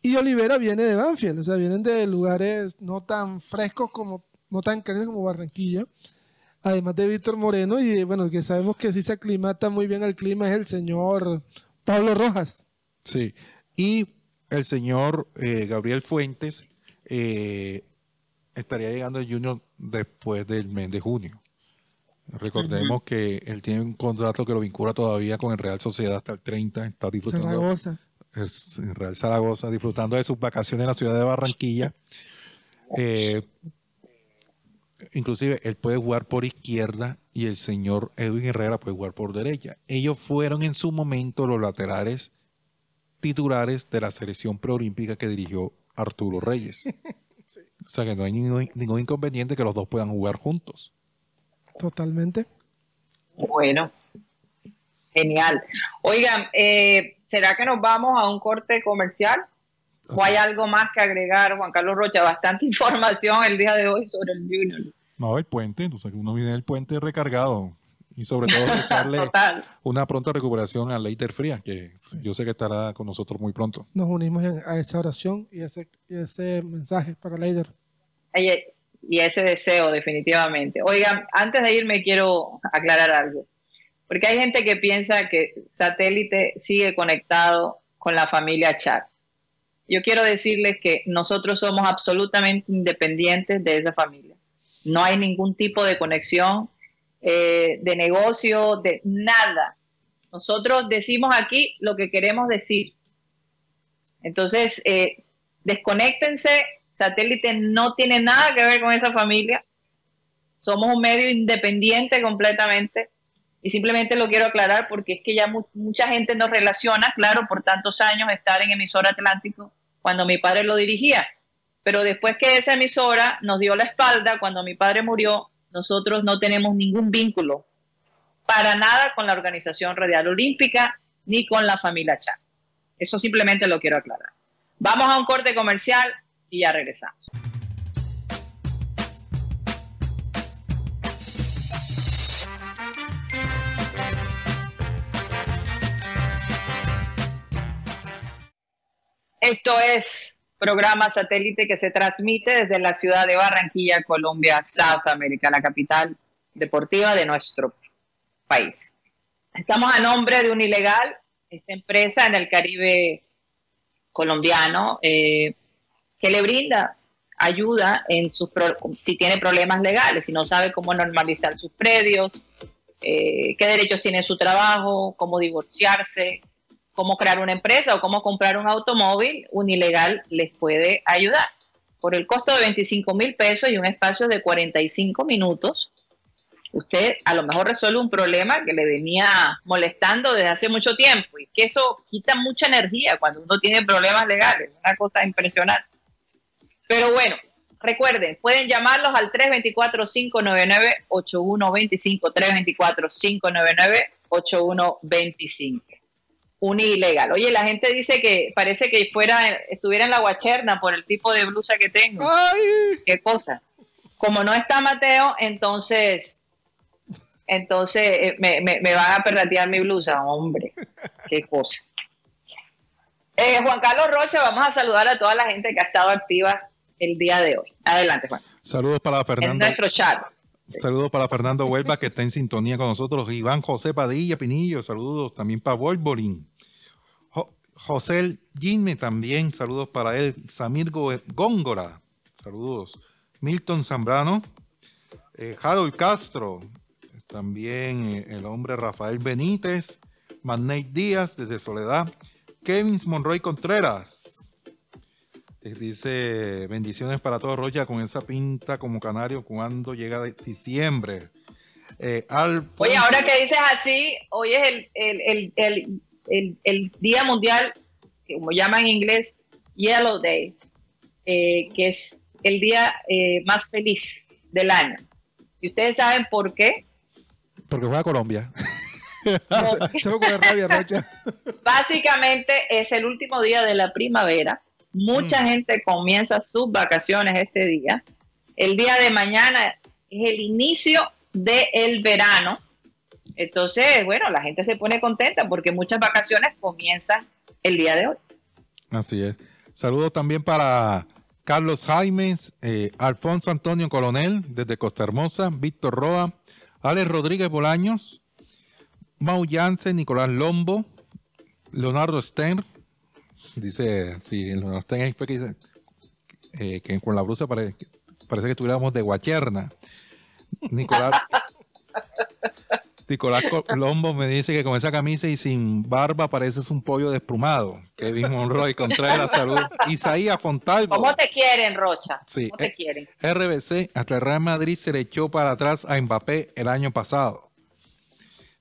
S5: Y Olivera viene de Banfield, o sea, vienen de lugares no tan frescos como, no tan calientes como Barranquilla. Además de Víctor Moreno, y bueno, que sabemos que sí se aclimata muy bien al clima es el señor Pablo Rojas.
S4: Sí, y el señor eh, Gabriel Fuentes eh, estaría llegando al Junior después del mes de junio. Recordemos que él tiene un contrato que lo vincula todavía con el Real Sociedad hasta el 30, está disfrutando
S5: Zaragoza.
S4: Real Zaragoza, disfrutando de sus vacaciones en la ciudad de Barranquilla. Eh, inclusive él puede jugar por izquierda y el señor Edwin Herrera puede jugar por derecha. Ellos fueron en su momento los laterales titulares de la selección preolímpica que dirigió Arturo Reyes. (laughs) O sea que no hay ningún, ningún inconveniente que los dos puedan jugar juntos.
S5: Totalmente.
S3: Bueno, genial. Oigan, eh, ¿será que nos vamos a un corte comercial? ¿O hay algo más que agregar, Juan Carlos Rocha? Bastante (laughs) información el día de hoy sobre el Junior.
S4: No, el puente, entonces uno viene del puente recargado Y sobre todo (laughs) desearle una pronta recuperación a Leiter Fría, que yo sé que estará con nosotros muy pronto.
S5: Nos unimos a esa oración y ese, y ese mensaje para Leider.
S3: Oye, Y ese deseo, definitivamente. Oigan, antes de irme quiero aclarar algo. Porque hay gente que piensa que satélite sigue conectado con la familia Chat. Yo quiero decirles que nosotros somos absolutamente independientes de esa familia. No hay ningún tipo de conexión eh, de negocio, de nada. Nosotros decimos aquí lo que queremos decir. Entonces, eh, desconéctense. Satélite no tiene nada que ver con esa familia. Somos un medio independiente completamente. Y simplemente lo quiero aclarar porque es que ya mu mucha gente nos relaciona, claro, por tantos años estar en emisora Atlántico cuando mi padre lo dirigía. Pero después que esa emisora nos dio la espalda cuando mi padre murió, nosotros no tenemos ningún vínculo para nada con la Organización Radial Olímpica ni con la familia Chan. Eso simplemente lo quiero aclarar. Vamos a un corte comercial y ya regresamos. Esto es programa satélite que se transmite desde la ciudad de Barranquilla, Colombia, South America, la capital deportiva de nuestro país. Estamos a nombre de un ilegal, esta empresa en el Caribe colombiano, eh, que le brinda ayuda en sus si tiene problemas legales, si no sabe cómo normalizar sus predios, eh, qué derechos tiene su trabajo, cómo divorciarse, cómo crear una empresa o cómo comprar un automóvil, un ilegal les puede ayudar. Por el costo de 25 mil pesos y un espacio de 45 minutos, usted a lo mejor resuelve un problema que le venía molestando desde hace mucho tiempo y que eso quita mucha energía cuando uno tiene problemas legales, una cosa impresionante. Pero bueno, recuerden, pueden llamarlos al 324-599-8125, 324-599-8125 un ilegal. Oye, la gente dice que parece que fuera, estuviera en la guacherna por el tipo de blusa que tengo.
S5: ¡Ay!
S3: ¿Qué cosa? Como no está Mateo, entonces, entonces eh, me, me, me van a perratear mi blusa, hombre. Qué cosa. Eh, Juan Carlos Rocha, vamos a saludar a toda la gente que ha estado activa el día de hoy. Adelante, Juan.
S4: Saludos para
S3: En
S4: Fernando.
S3: nuestro chat.
S4: Saludos para Fernando Huelva, que está en sintonía con nosotros. Iván José Padilla Pinillo, saludos también para Wolverine. Jo- José Jimme también, saludos para él. Samir Go- Góngora, saludos. Milton Zambrano. Eh, Harold Castro, también eh, el hombre Rafael Benítez. Magnate Díaz, desde Soledad. Kevin Monroy Contreras. Dice, bendiciones para todos, Rocha, con esa pinta como canario cuando llega de diciembre. Eh,
S3: Oye, ahora que dices así, hoy es el, el, el, el, el- el Día Mundial, como llaman en inglés, Yellow Day, eh, que es el día eh, más feliz del año. ¿Y ustedes saben por qué?
S4: Porque Colombia. (laughs)
S5: Se me ocurre rabia, Rocha. (laughs)
S3: básicamente es el último día de la primavera. Mucha gente comienza sus vacaciones este día. El día de mañana es el inicio del verano. Entonces, bueno, la gente se pone contenta porque muchas vacaciones comienzan el día de hoy.
S4: Así es. Saludos también para Carlos Jaimes, eh, Alfonso Antonio Coronel, desde Costa Hermosa, Víctor Roa, Alex Rodríguez Bolaños, Mau Yance, Nicolás Lombo, Leonardo Stern. Dice, sí, Leonardo Stern es que, eh, que con la blusa pare- parece que estuviéramos de Guacherna. Nicolás, Nicolás Colombo me dice que con esa camisa y sin barba pareces un pollo desplumado. Kevin Monroy Contreras, salud. Isaías Fontalvo.
S3: ¿Cómo te quieren, Rocha?
S4: Sí,
S3: ¿Cómo te
S4: eh,
S3: quieren?
S4: RBC, hasta el Real Madrid se le echó para atrás a Mbappé el año pasado.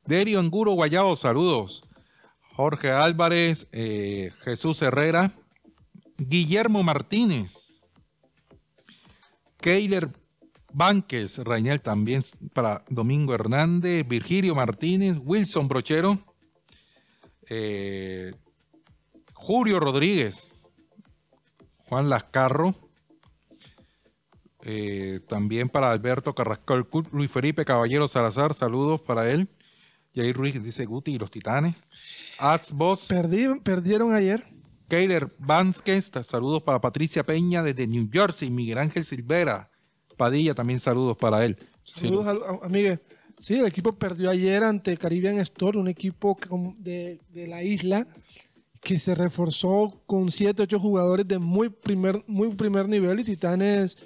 S4: Derio Anguro Guayabo, saludos. Jorge Álvarez, eh, Jesús Herrera, Guillermo Martínez, Keiler Banques, Rainel también para Domingo Hernández, Virgilio Martínez, Wilson Brochero, eh, Julio Rodríguez, Juan Lascarro, Eh, también para Alberto Carrascal, Luis Felipe Caballero Salazar, saludos para él. Jair Ruiz dice Guti y los Titanes. Asbos,
S5: Perdí- perdieron ayer.
S4: Keiler Vázquez, saludos para Patricia Peña desde New Jersey. Miguel Ángel Silvera Padilla, también saludos para él. Sí,
S5: Saludos, a- a- amigue. Sí, el equipo perdió ayer ante Caribbean Store, un equipo de la isla que se reforzó con 7, 8 jugadores de muy primer, muy primer nivel y Titanes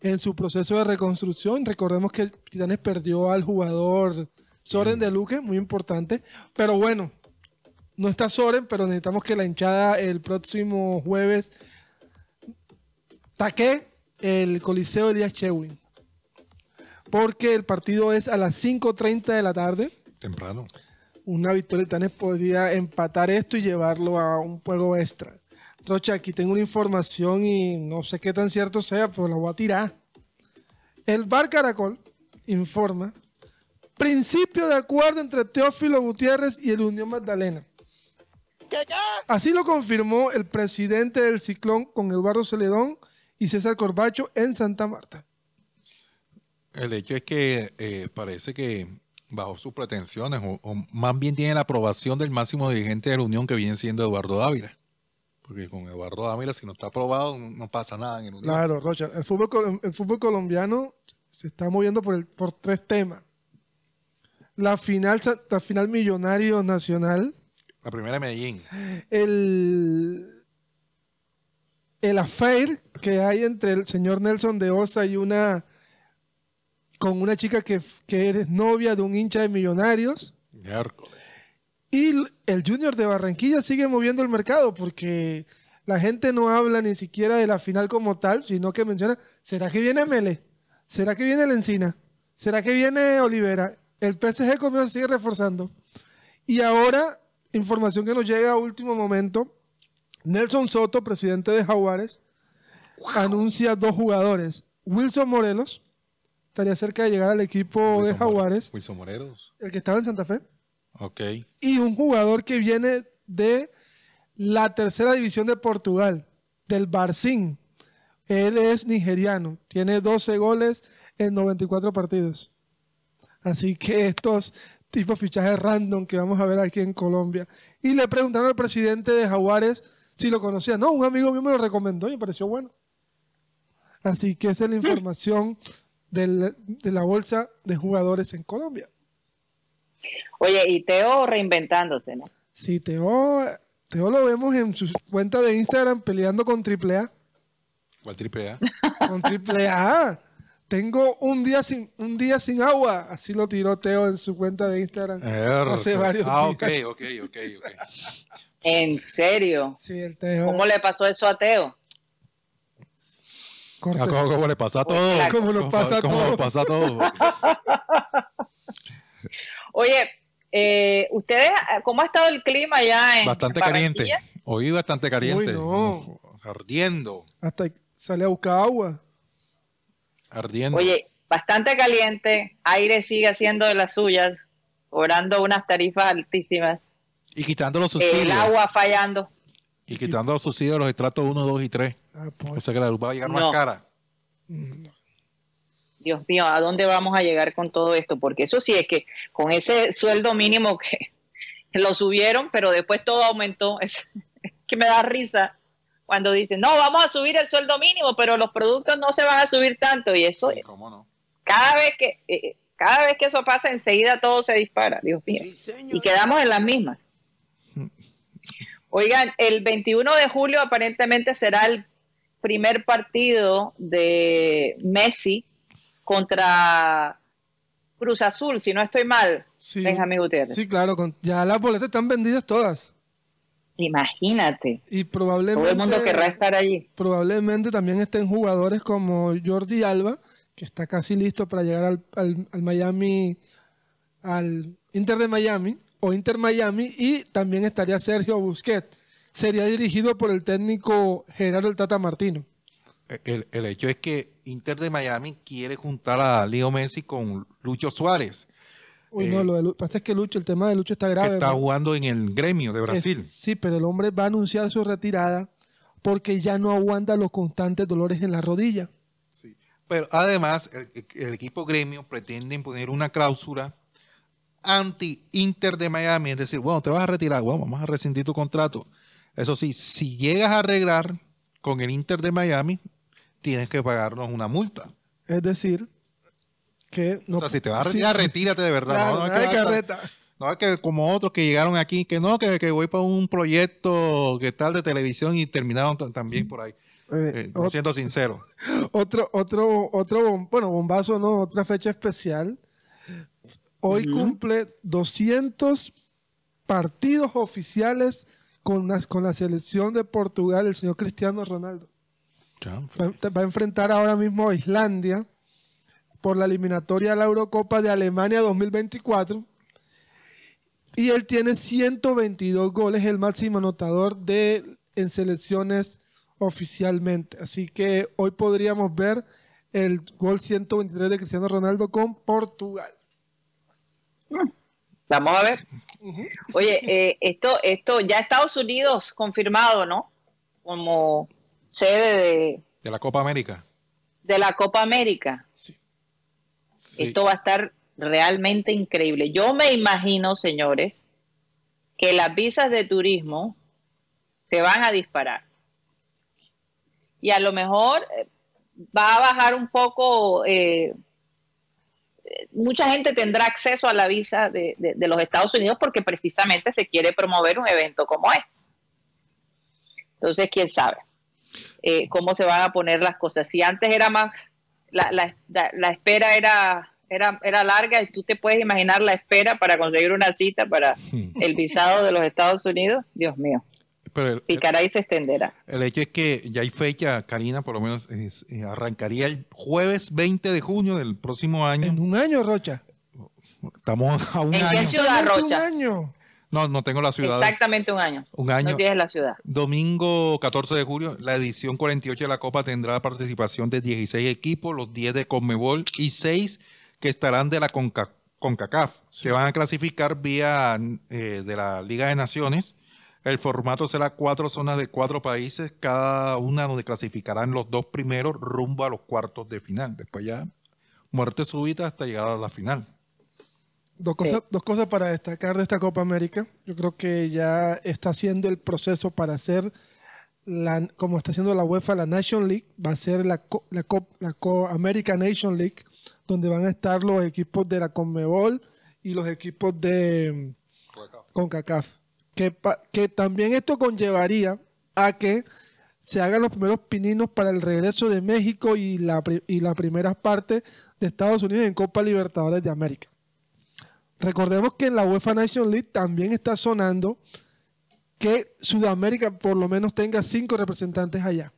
S5: en su proceso de reconstrucción. Recordemos que Titanes perdió al jugador Soren de Luque, muy importante. Pero bueno, no está Soren, pero necesitamos que la hinchada el próximo jueves taque el Coliseo Elías Chewin porque el partido es a las 5.30 de la tarde.
S4: temprano.
S5: Una victoria de podría empatar esto y llevarlo a un juego extra. Rocha, aquí tengo una información y no sé qué tan cierto sea, pero la voy a tirar. El Bar Caracol informa principio de acuerdo entre Teófilo Gutiérrez y el Unión Magdalena. Así lo confirmó el presidente del Ciclón con Eduardo Celedón y César Corbacho en Santa Marta.
S4: El hecho es que eh, parece que bajo sus pretensiones, o, o más bien tiene la aprobación del máximo dirigente de la Unión que viene siendo Eduardo Dávila. Porque con Eduardo Dávila, si no está aprobado, no, no pasa nada en el Unión.
S5: Claro, Rocha. El fútbol, col- el fútbol colombiano se está moviendo por, el- por tres temas. La final, la final millonario nacional,
S4: La primera de Medellín.
S5: el, el affair que hay entre el señor Nelson de Osa y una con una chica que, que es novia de un hincha de millonarios.
S4: Miércoles.
S5: Y el Junior de Barranquilla sigue moviendo el mercado porque la gente no habla ni siquiera de la final como tal, sino que menciona, ¿será que viene Mele? ¿Será que viene el Encina? ¿Será que viene Olivera? El PSG se sigue reforzando. Y ahora, información que nos llega a último momento, Nelson Soto, presidente de Jaguares, anuncia dos jugadores. Wilson Morelos, estaría cerca de llegar al equipo de Jaguares,
S4: Wilson Moreros.
S5: el que estaba en Santa Fe
S4: Ok.
S5: y un jugador que viene de la tercera división de Portugal, del Barcín. Él es nigeriano, tiene 12 goles en 94 partidos. Así que estos tipos de fichajes random que vamos a ver aquí en Colombia. Y le preguntaron al presidente de Jaguares si lo conocía. No, un amigo mío me lo recomendó y me pareció bueno. Así que esa es la información del- de la bolsa de jugadores en Colombia.
S3: Oye, y Teo reinventándose, ¿no?
S5: Sí, Teo, Teo lo vemos en su cuenta de Instagram peleando con AAA.
S4: ¿Cuál triple A?
S5: Con AAA. Tengo un día sin un día sin agua. Así lo tiró Teo en su cuenta de Instagram hace varios
S4: ah, ok,
S5: días.
S4: ok, ok, ok.
S3: En serio.
S5: Sí, el Teo.
S3: ¿Cómo le pasó eso a Teo?
S5: corte.
S4: Ah, ¿Cómo, cómo le pasa a todos?
S5: Como nos pasa a
S4: ¿Cómo
S5: todos.
S4: nos pasa a todos?
S3: Oye, eh, ustedes, ¿cómo ha estado el clima allá en
S4: Bastante
S3: en
S4: caliente. Hoy bastante caliente.
S5: Uy, no.
S4: Ardiendo.
S5: Hasta sale a buscar agua.
S4: Ardiendo.
S3: Oye, bastante caliente, aire sigue haciendo de las suyas, cobrando unas tarifas altísimas,
S4: y quitando los subsidios.
S3: el agua fallando.
S4: Y quitando los subsidios de los estratos 1, 2 y 3.
S5: Ah,
S4: O
S5: pues,
S4: sea que la luz va a llegar
S3: No.
S4: más cara.
S3: Dios mío, ¿a dónde vamos a llegar con todo esto? Porque eso sí es que con ese sueldo mínimo que (laughs) lo subieron, pero después todo aumentó, (laughs) es que me da risa cuando dicen, no, vamos a subir el sueldo mínimo, pero los productos no se van a subir tanto y eso,
S4: ¿Cómo no?
S3: cada vez que eh, cada vez que eso pasa, enseguida todo se dispara, Dios mío. Y quedamos en las mismas. Oigan, el 21 de julio aparentemente será el primer partido de Messi contra Cruz Azul, si no estoy mal,
S5: sí.
S3: Benjamín Gutiérrez.
S5: Sí, claro. con- ya las boletas están vendidas todas.
S3: Imagínate,
S5: Y probablemente.
S3: todo el mundo querrá estar allí.
S5: probablemente también estén jugadores como Jordi Alba, que está casi listo para llegar al, al- al Miami, al Inter de Miami o Inter Miami, y también estaría Sergio Busquets. Sería dirigido por el técnico Gerardo el Tata Martino.
S4: El, el hecho es que Inter de Miami quiere juntar a Leo Messi con Lucho Suárez,
S5: Uy,
S4: Eh,
S5: no, lo de pasa es que Lucho, el tema de Lucho está
S4: que
S5: grave.
S4: está
S5: ¿no?
S4: jugando en el gremio de Brasil.
S5: Es- sí, pero el hombre va a anunciar su retirada porque ya no aguanta los constantes dolores en la rodilla.
S4: Pero además, el, el equipo gremio pretende imponer una cláusula anti-Inter de Miami, es decir, bueno, te vas a retirar, bueno, vamos a rescindir tu contrato. Eso sí, si llegas a arreglar con el Inter de Miami, tienes que pagarnos una multa.
S5: Es decir, que no.
S4: o sea, si te vas a retirar,
S5: sí.
S4: retírate de verdad.
S5: Claro,
S4: no, no
S5: de
S4: que
S5: carreta.
S4: no es que como otros que llegaron aquí, que no, que, que voy para un proyecto que tal de televisión y terminaron también por ahí.
S5: Eh,
S4: Eh, siendo sincero.
S5: otro, otro, otro, bom- bueno, bombazo, ¿no? Otra fecha especial. Hoy cumple 200 partidos oficiales con la, con la selección de Portugal, el señor Cristiano Ronaldo. Va, va a enfrentar ahora mismo a Islandia por la eliminatoria de la Eurocopa de Alemania 2024. Y él tiene 122 goles, el máximo anotador de, en selecciones oficialmente. Así que hoy podríamos ver el gol 123 de Cristiano Ronaldo con Portugal.
S3: Vamos a ver. Oye, eh, esto, esto, ya Estados Unidos confirmado, ¿no? Como sede de,
S4: De la Copa América.
S3: de la Copa América.
S4: Sí.
S3: Esto va a estar realmente increíble. Yo me imagino, señores, que las visas de turismo se van a disparar. Y a lo mejor eh, va a bajar un poco, eh, mucha gente tendrá acceso a la visa de, de- de los Estados Unidos porque precisamente se quiere promover un evento como este. Entonces, quién sabe eh, cómo se van a poner las cosas. Si antes era más, la, la- la- espera era, era, era larga y tú te puedes imaginar la espera para conseguir una cita para (laughs) el visado de los Estados Unidos, Dios mío,
S4: Pero el,
S3: picará y se extenderá.
S4: el hecho es que ya hay fecha, Karina, por lo menos es- eh, arrancaría el jueves 20 de junio del próximo año.
S5: En un año, Rocha.
S4: Estamos a un
S3: ¿En qué
S4: año.
S3: ciudad,
S5: Solamente
S3: Rocha?
S5: Un año.
S4: No, no tengo la ciudad.
S3: Exactamente un año.
S4: Un año.
S3: No tienes la ciudad.
S4: Domingo 14 de julio, la edición 48 de la Copa tendrá participación de 16 equipos, los 10 de Conmebol y 6 que estarán de la Conca- CONCACAF. Se van a clasificar vía eh, de la Liga de Naciones. El formato será cuatro zonas de cuatro países, cada una donde clasificarán los dos primeros rumbo a los cuartos de final. Después ya muerte súbita hasta llegar a la final.
S5: Dos cosas, dos cosas para destacar de esta Copa América. Yo creo que ya está haciendo el proceso para hacer, la, como está haciendo la UEFA, la Nation League, va a ser la, Co- la, Co- la Co- American Nation League, donde van a estar los equipos de la Conmebol y los equipos de CONCACAF. Que, pa- que también esto conllevaría a que se hagan los primeros pininos para el regreso de México y la, pri- y la primera parte de Estados Unidos en Copa Libertadores de América. Recordemos que en la UEFA Nation League también está sonando que Sudamérica por lo menos tenga cinco representantes allá.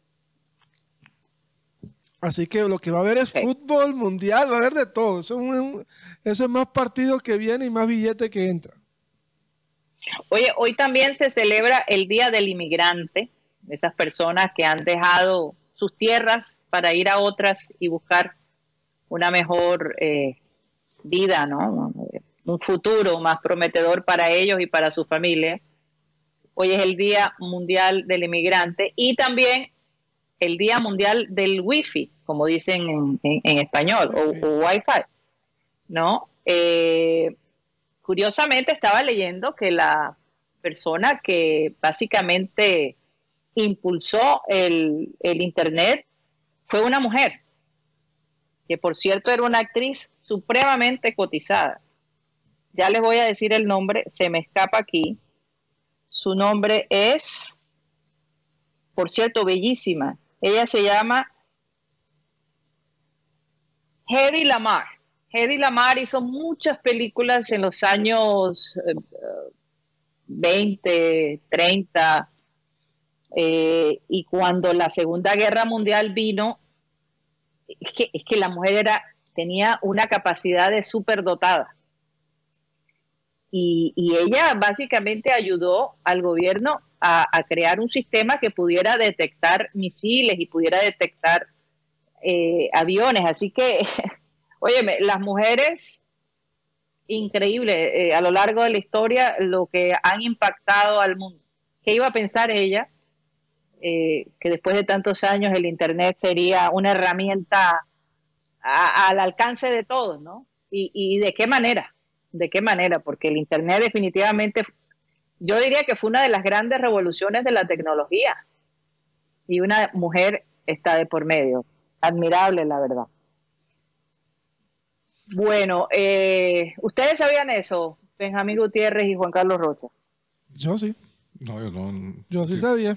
S5: Así que lo que va a haber es
S3: Sí.
S5: fútbol mundial, va a haber de todo. Eso es, un- eso es más partidos que vienen y más billetes que entran.
S3: Oye, hoy también se celebra el Día del Inmigrante, esas personas que han dejado sus tierras para ir a otras y buscar una mejor eh, vida, ¿no? Un futuro más prometedor para ellos y para su familia. Hoy es el Día Mundial del Inmigrante y también el Día Mundial del Wi-Fi, como dicen en, en- en español, o, o Wi-Fi, ¿no? Eh, curiosamente estaba leyendo que la persona que básicamente impulsó el, el Internet fue una mujer, que por cierto era una actriz supremamente cotizada. Ya les voy a decir el nombre, se me escapa aquí. Su nombre es, por cierto, bellísima. Ella se llama Hedy Lamar. Hedy Lamar hizo muchas películas en los años eh, 20, 30, eh, y cuando la Segunda Guerra Mundial vino, es que, es que la mujer era, tenía una capacidad de superdotada. Y, ella básicamente ayudó al gobierno a, a crear un sistema que pudiera detectar misiles y pudiera detectar eh, aviones. Así que, (laughs) óyeme, las mujeres, increíble, eh, a lo largo de la historia, lo que han impactado al mundo. ¿Qué iba a pensar ella? Eh, que después de tantos años el Internet sería una herramienta a- al alcance de todos, ¿no? Y, y de qué manera, de qué manera, porque el Internet definitivamente, yo diría que fue una de las grandes revoluciones de la tecnología. Y una mujer está de por medio. Admirable, la verdad. Bueno, eh, ¿ustedes sabían eso, Benjamín Gutiérrez y Juan Carlos Rocha?
S5: Yo sí.
S4: No, yo no.
S5: Yo sí sabía.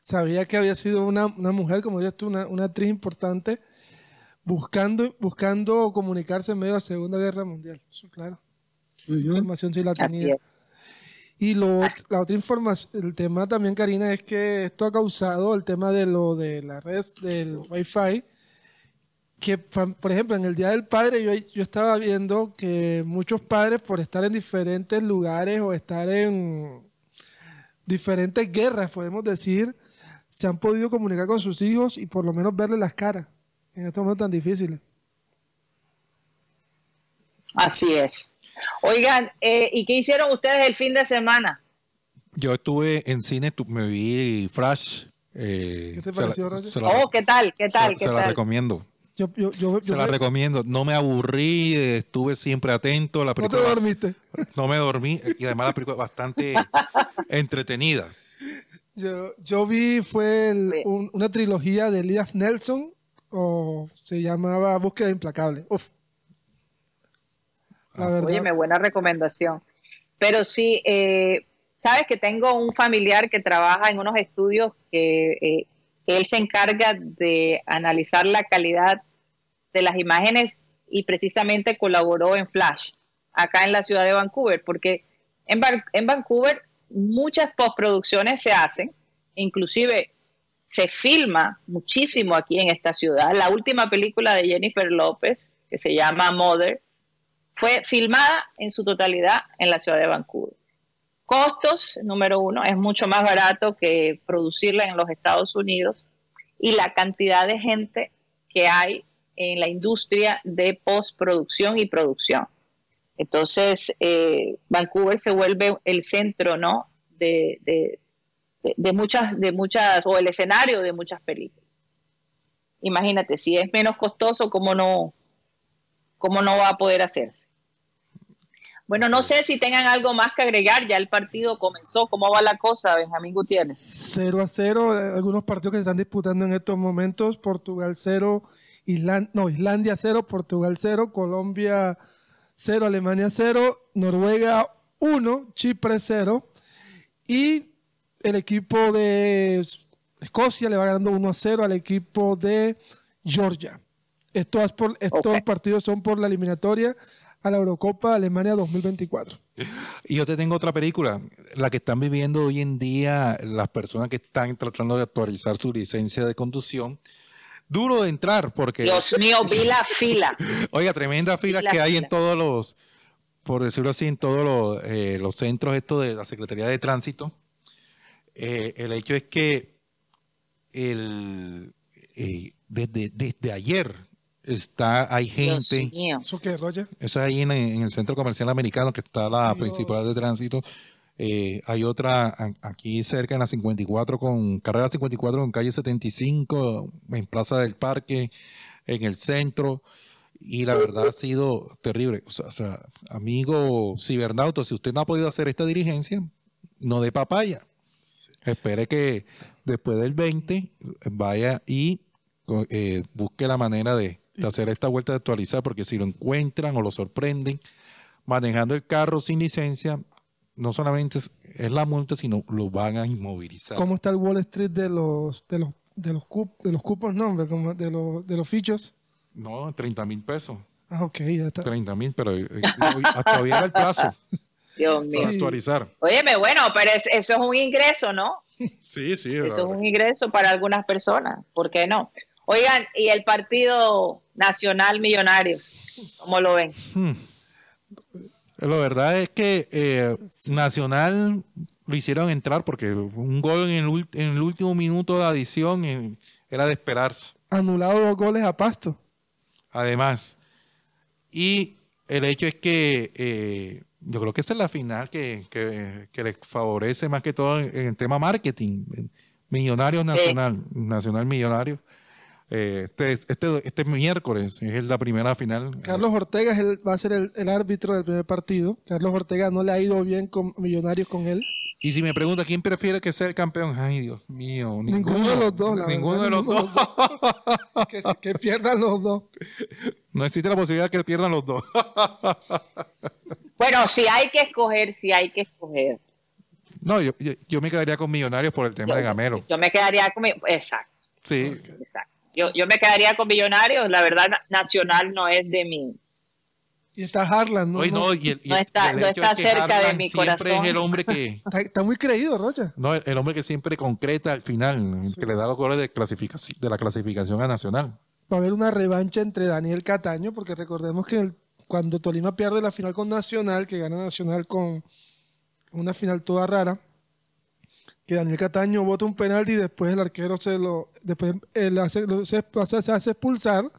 S5: Sabía que había sido una, una mujer, como ya tú, una, una actriz importante, buscando, buscando comunicarse en medio de la Segunda Guerra Mundial. Eso, claro. Información sí la
S3: Así
S5: tenía.
S3: es.
S5: Y lo, la otra información, el tema también, Karina, es que esto ha causado el tema de lo de la red del Wi-Fi. Que, por ejemplo, en el Día del Padre, yo, yo estaba viendo que muchos padres, por estar en diferentes lugares o estar en diferentes guerras, podemos decir, se han podido comunicar con sus hijos y por lo menos verle las caras en estos momentos tan difíciles.
S3: Así es. Oigan, eh, ¿y qué hicieron ustedes el fin de semana?
S4: Yo estuve en cine, me vi Flash. eh,
S5: ¿Qué te
S4: la-
S5: pareció,
S4: la-
S3: Oh, ¿qué tal? ¿Qué
S4: se
S3: tal?
S4: la-
S3: ¿Qué
S4: se la recomiendo.
S5: Yo, yo, yo,
S4: Se la
S5: me-
S4: recomiendo. No me aburrí, estuve siempre atento. La
S5: no te dormiste. (laughs)
S4: no me dormí y además la película es bastante (laughs) entretenida.
S5: Yo, yo vi fue el-
S3: Sí.
S5: un- una trilogía de Elias Nelson, o se llamaba Búsqueda Implacable. Uf.
S3: Óyeme, buena recomendación. Pero sí, eh, sabes que tengo un familiar que trabaja en unos estudios que eh, él se encarga de analizar la calidad de las imágenes y precisamente colaboró en Flash, acá en la ciudad de Vancouver, porque en, en Vancouver muchas postproducciones se hacen, inclusive se filma muchísimo aquí en esta ciudad. La última película de Jennifer López, que se llama Mother, fue filmada en su totalidad en la ciudad de Vancouver. Costos, número uno, es mucho más barato que producirla en los Estados Unidos y la cantidad de gente que hay en la industria de postproducción y producción. Entonces, eh, Vancouver se vuelve el centro, ¿no? De, muchas, de muchas, o el escenario de muchas películas. Imagínate, si es menos costoso, ¿cómo no, cómo no va a poder hacerse? Bueno, no sé si tengan algo más que agregar, ya el partido comenzó, ¿cómo va la cosa, Benjamín Gutiérrez?
S5: 0 a 0, eh, algunos partidos que se están disputando en estos momentos, Portugal 0, Islan- no, Islandia 0, Portugal 0, Colombia 0, Alemania 0, Noruega 1, Chipre 0 y el equipo de Escocia le va ganando 1 a 0 al equipo de Georgia. Estos, por, estos
S3: Ok.
S5: partidos son por la eliminatoria a la Eurocopa Alemania 2024.
S4: Y yo te tengo otra película, la que están viviendo hoy en día las personas que están tratando de actualizar su licencia de conducción. Duro de entrar porque,
S3: Dios mío, vi la (laughs) fila.
S4: oiga, tremendas filas
S3: la
S4: que hay
S3: fila.
S4: en todos los, por decirlo así, en todos los, eh, los centros estos de la Secretaría de Tránsito. Eh, el hecho es que el, eh, desde, desde ayer está, hay gente...
S3: mío.
S5: ¿Eso qué, Roger?
S4: Eso es ahí en, en el centro comercial americano, que está la
S5: Dios.
S4: principal de tránsito. Eh, hay otra aquí cerca en la 54 con carrera 54 con calle 75 en Plaza del Parque, en el centro. Y la verdad ha sido terrible. O sea, o sea, amigo cibernauta, si usted no ha podido hacer esta diligencia, no de papaya. Espere que después del 20 vaya y eh, busque la manera de, de hacer esta vuelta de actualizar, porque si lo encuentran o lo sorprenden manejando el carro sin licencia, no solamente es, es la multa, sino lo van a inmovilizar.
S5: ¿Cómo está el Wall Street de los de los de los, cup- de los cupos, no, de los de los fichos?
S4: No, 30 mil pesos.
S5: Ah, ok, ya está.
S4: 30 mil, pero eh, hoy- hasta todavía era el plazo (laughs)
S3: Dios mío.
S4: para actualizar.
S3: Óyeme, bueno, pero es- eso es un ingreso, ¿no? (laughs)
S4: Sí, sí.
S3: Eso es un ingreso para algunas personas. ¿Por qué no? Oigan, ¿y el Partido Nacional Millonarios? ¿Cómo lo ven?
S4: Hmm. La verdad es que eh, Nacional lo hicieron entrar porque un gol en el, en el último minuto de adición eh, era de esperarse.
S5: Anulado dos goles a Pasto.
S4: Además, y el hecho es que eh, yo creo que esa es la final que, que, que les favorece más que todo en, el tema marketing. Millonarios Nacional, Nacional Millonario. Eh, este, este, este miércoles es la primera final.
S5: Carlos Ortega es el- va a ser el, el árbitro del primer partido. Carlos Ortega no le ha ido bien con Millonarios con él.
S4: Y si me pregunta quién prefiere que sea el campeón, ay Dios mío, ninguno,
S5: Ninguno de los dos, la
S4: ninguno
S5: verdad,
S4: de los
S5: ninguno
S4: dos.
S5: Que, pierdan los dos.
S4: no existe la posibilidad de que pierdan los dos.
S3: Bueno, si hay que escoger, si hay que escoger.
S4: no, yo, yo, yo me quedaría con Millonarios por el tema de Gamero.
S3: Yo me quedaría con exacto,
S4: Sí,
S3: exacto. Yo, yo me quedaría con Millonarios. La verdad, Na- Nacional no es de mi.
S5: Y está Harlan, ¿no?
S4: Hoy
S5: no.
S4: no, y el, y
S3: No
S4: el-
S3: está-
S4: el
S3: no está
S4: es
S3: cerca de mi
S4: siempre
S3: corazón.
S4: es el hombre (laughs) que
S5: Está, está muy creído, Rocha.
S4: no, el, el hombre que siempre concreta al final, que le da los goles de clasificación de la clasificación a Nacional.
S5: Va a haber una revancha entre Daniel Cataño, porque recordemos que el- cuando Tolima pierde la final con Nacional, que gana Nacional con una final toda rara, que Daniel Cataño bota un penalti y después el arquero se lo, después hace, lo- se hace expulsar.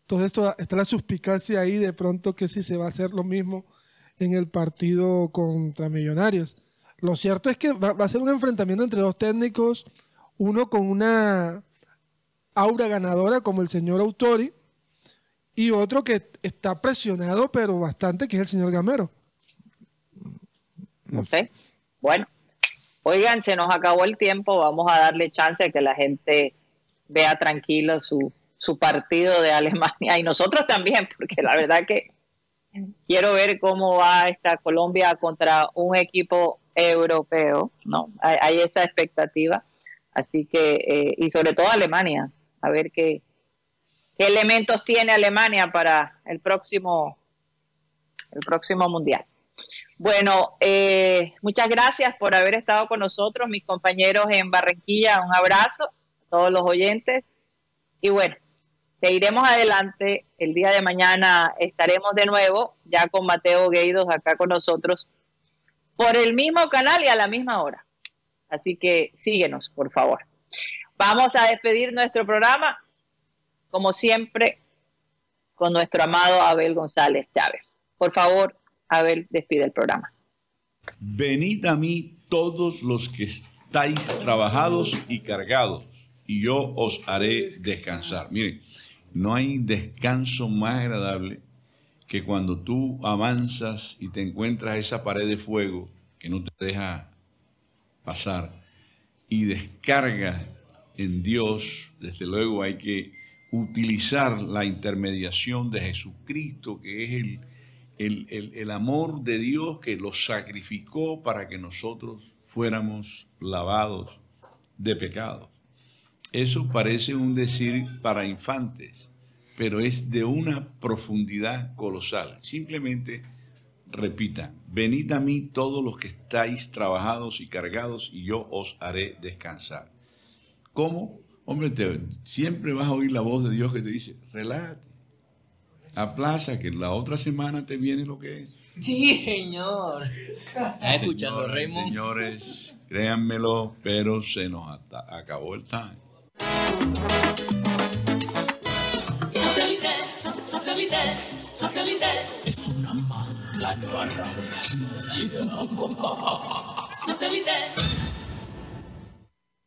S5: Entonces esto, está la suspicacia ahí de pronto que si se va a hacer lo mismo en el partido contra Millonarios. Lo cierto es que va, va a ser un enfrentamiento entre dos técnicos, uno con una aura ganadora como el señor Autori y otro que está presionado pero bastante que es el señor Gamero.
S3: No sé. Bueno, oigan, se nos acabó el tiempo. Vamos a darle chance a que la gente vea tranquilo su, su partido de Alemania y nosotros también, (laughs) porque la verdad que quiero ver cómo va esta Colombia contra un equipo europeo, ¿no? Hay, esa expectativa. Así que, eh, y sobre todo Alemania, a ver qué, qué elementos tiene Alemania para el próximo, el próximo mundial. Bueno, eh, muchas gracias por haber estado con nosotros, mis compañeros en Barranquilla. Un abrazo a todos los oyentes. Y bueno, seguiremos adelante. El día de mañana estaremos de nuevo, ya con Mateo Gueidos acá con nosotros, por el mismo canal y a la misma hora. Así que síguenos, por favor. Vamos a despedir nuestro programa, como siempre, con nuestro amado Abel González Chávez. Por favor, Abel, despide el programa.
S7: Venid a mí todos los que estáis trabajados y cargados, y yo os haré descansar. Miren, no hay descanso más agradable que cuando tú avanzas y te encuentras esa pared de fuego que no te deja pasar y descargas en Dios. Desde luego hay que utilizar la intermediación de Jesucristo, que es el, el, el, amor de Dios que lo sacrificó para que nosotros fuéramos lavados de pecados. Eso parece un decir para infantes, pero es de una profundidad colosal. Simplemente repitan, venid a mí todos los que estáis trabajados y cargados y yo os haré descansar. ¿Cómo? Hombre, te- siempre vas a oír la voz de Dios que te dice, relájate, aplaza que la otra semana te viene lo que es.
S8: Sí, señor. ¿Estás escuchando, Raymond?
S7: Señores, créanmelo, pero se nos acabó el time.
S9: Satélite, sa- satélite, satélite.
S1: Es una Barranquilla.
S9: Satélite.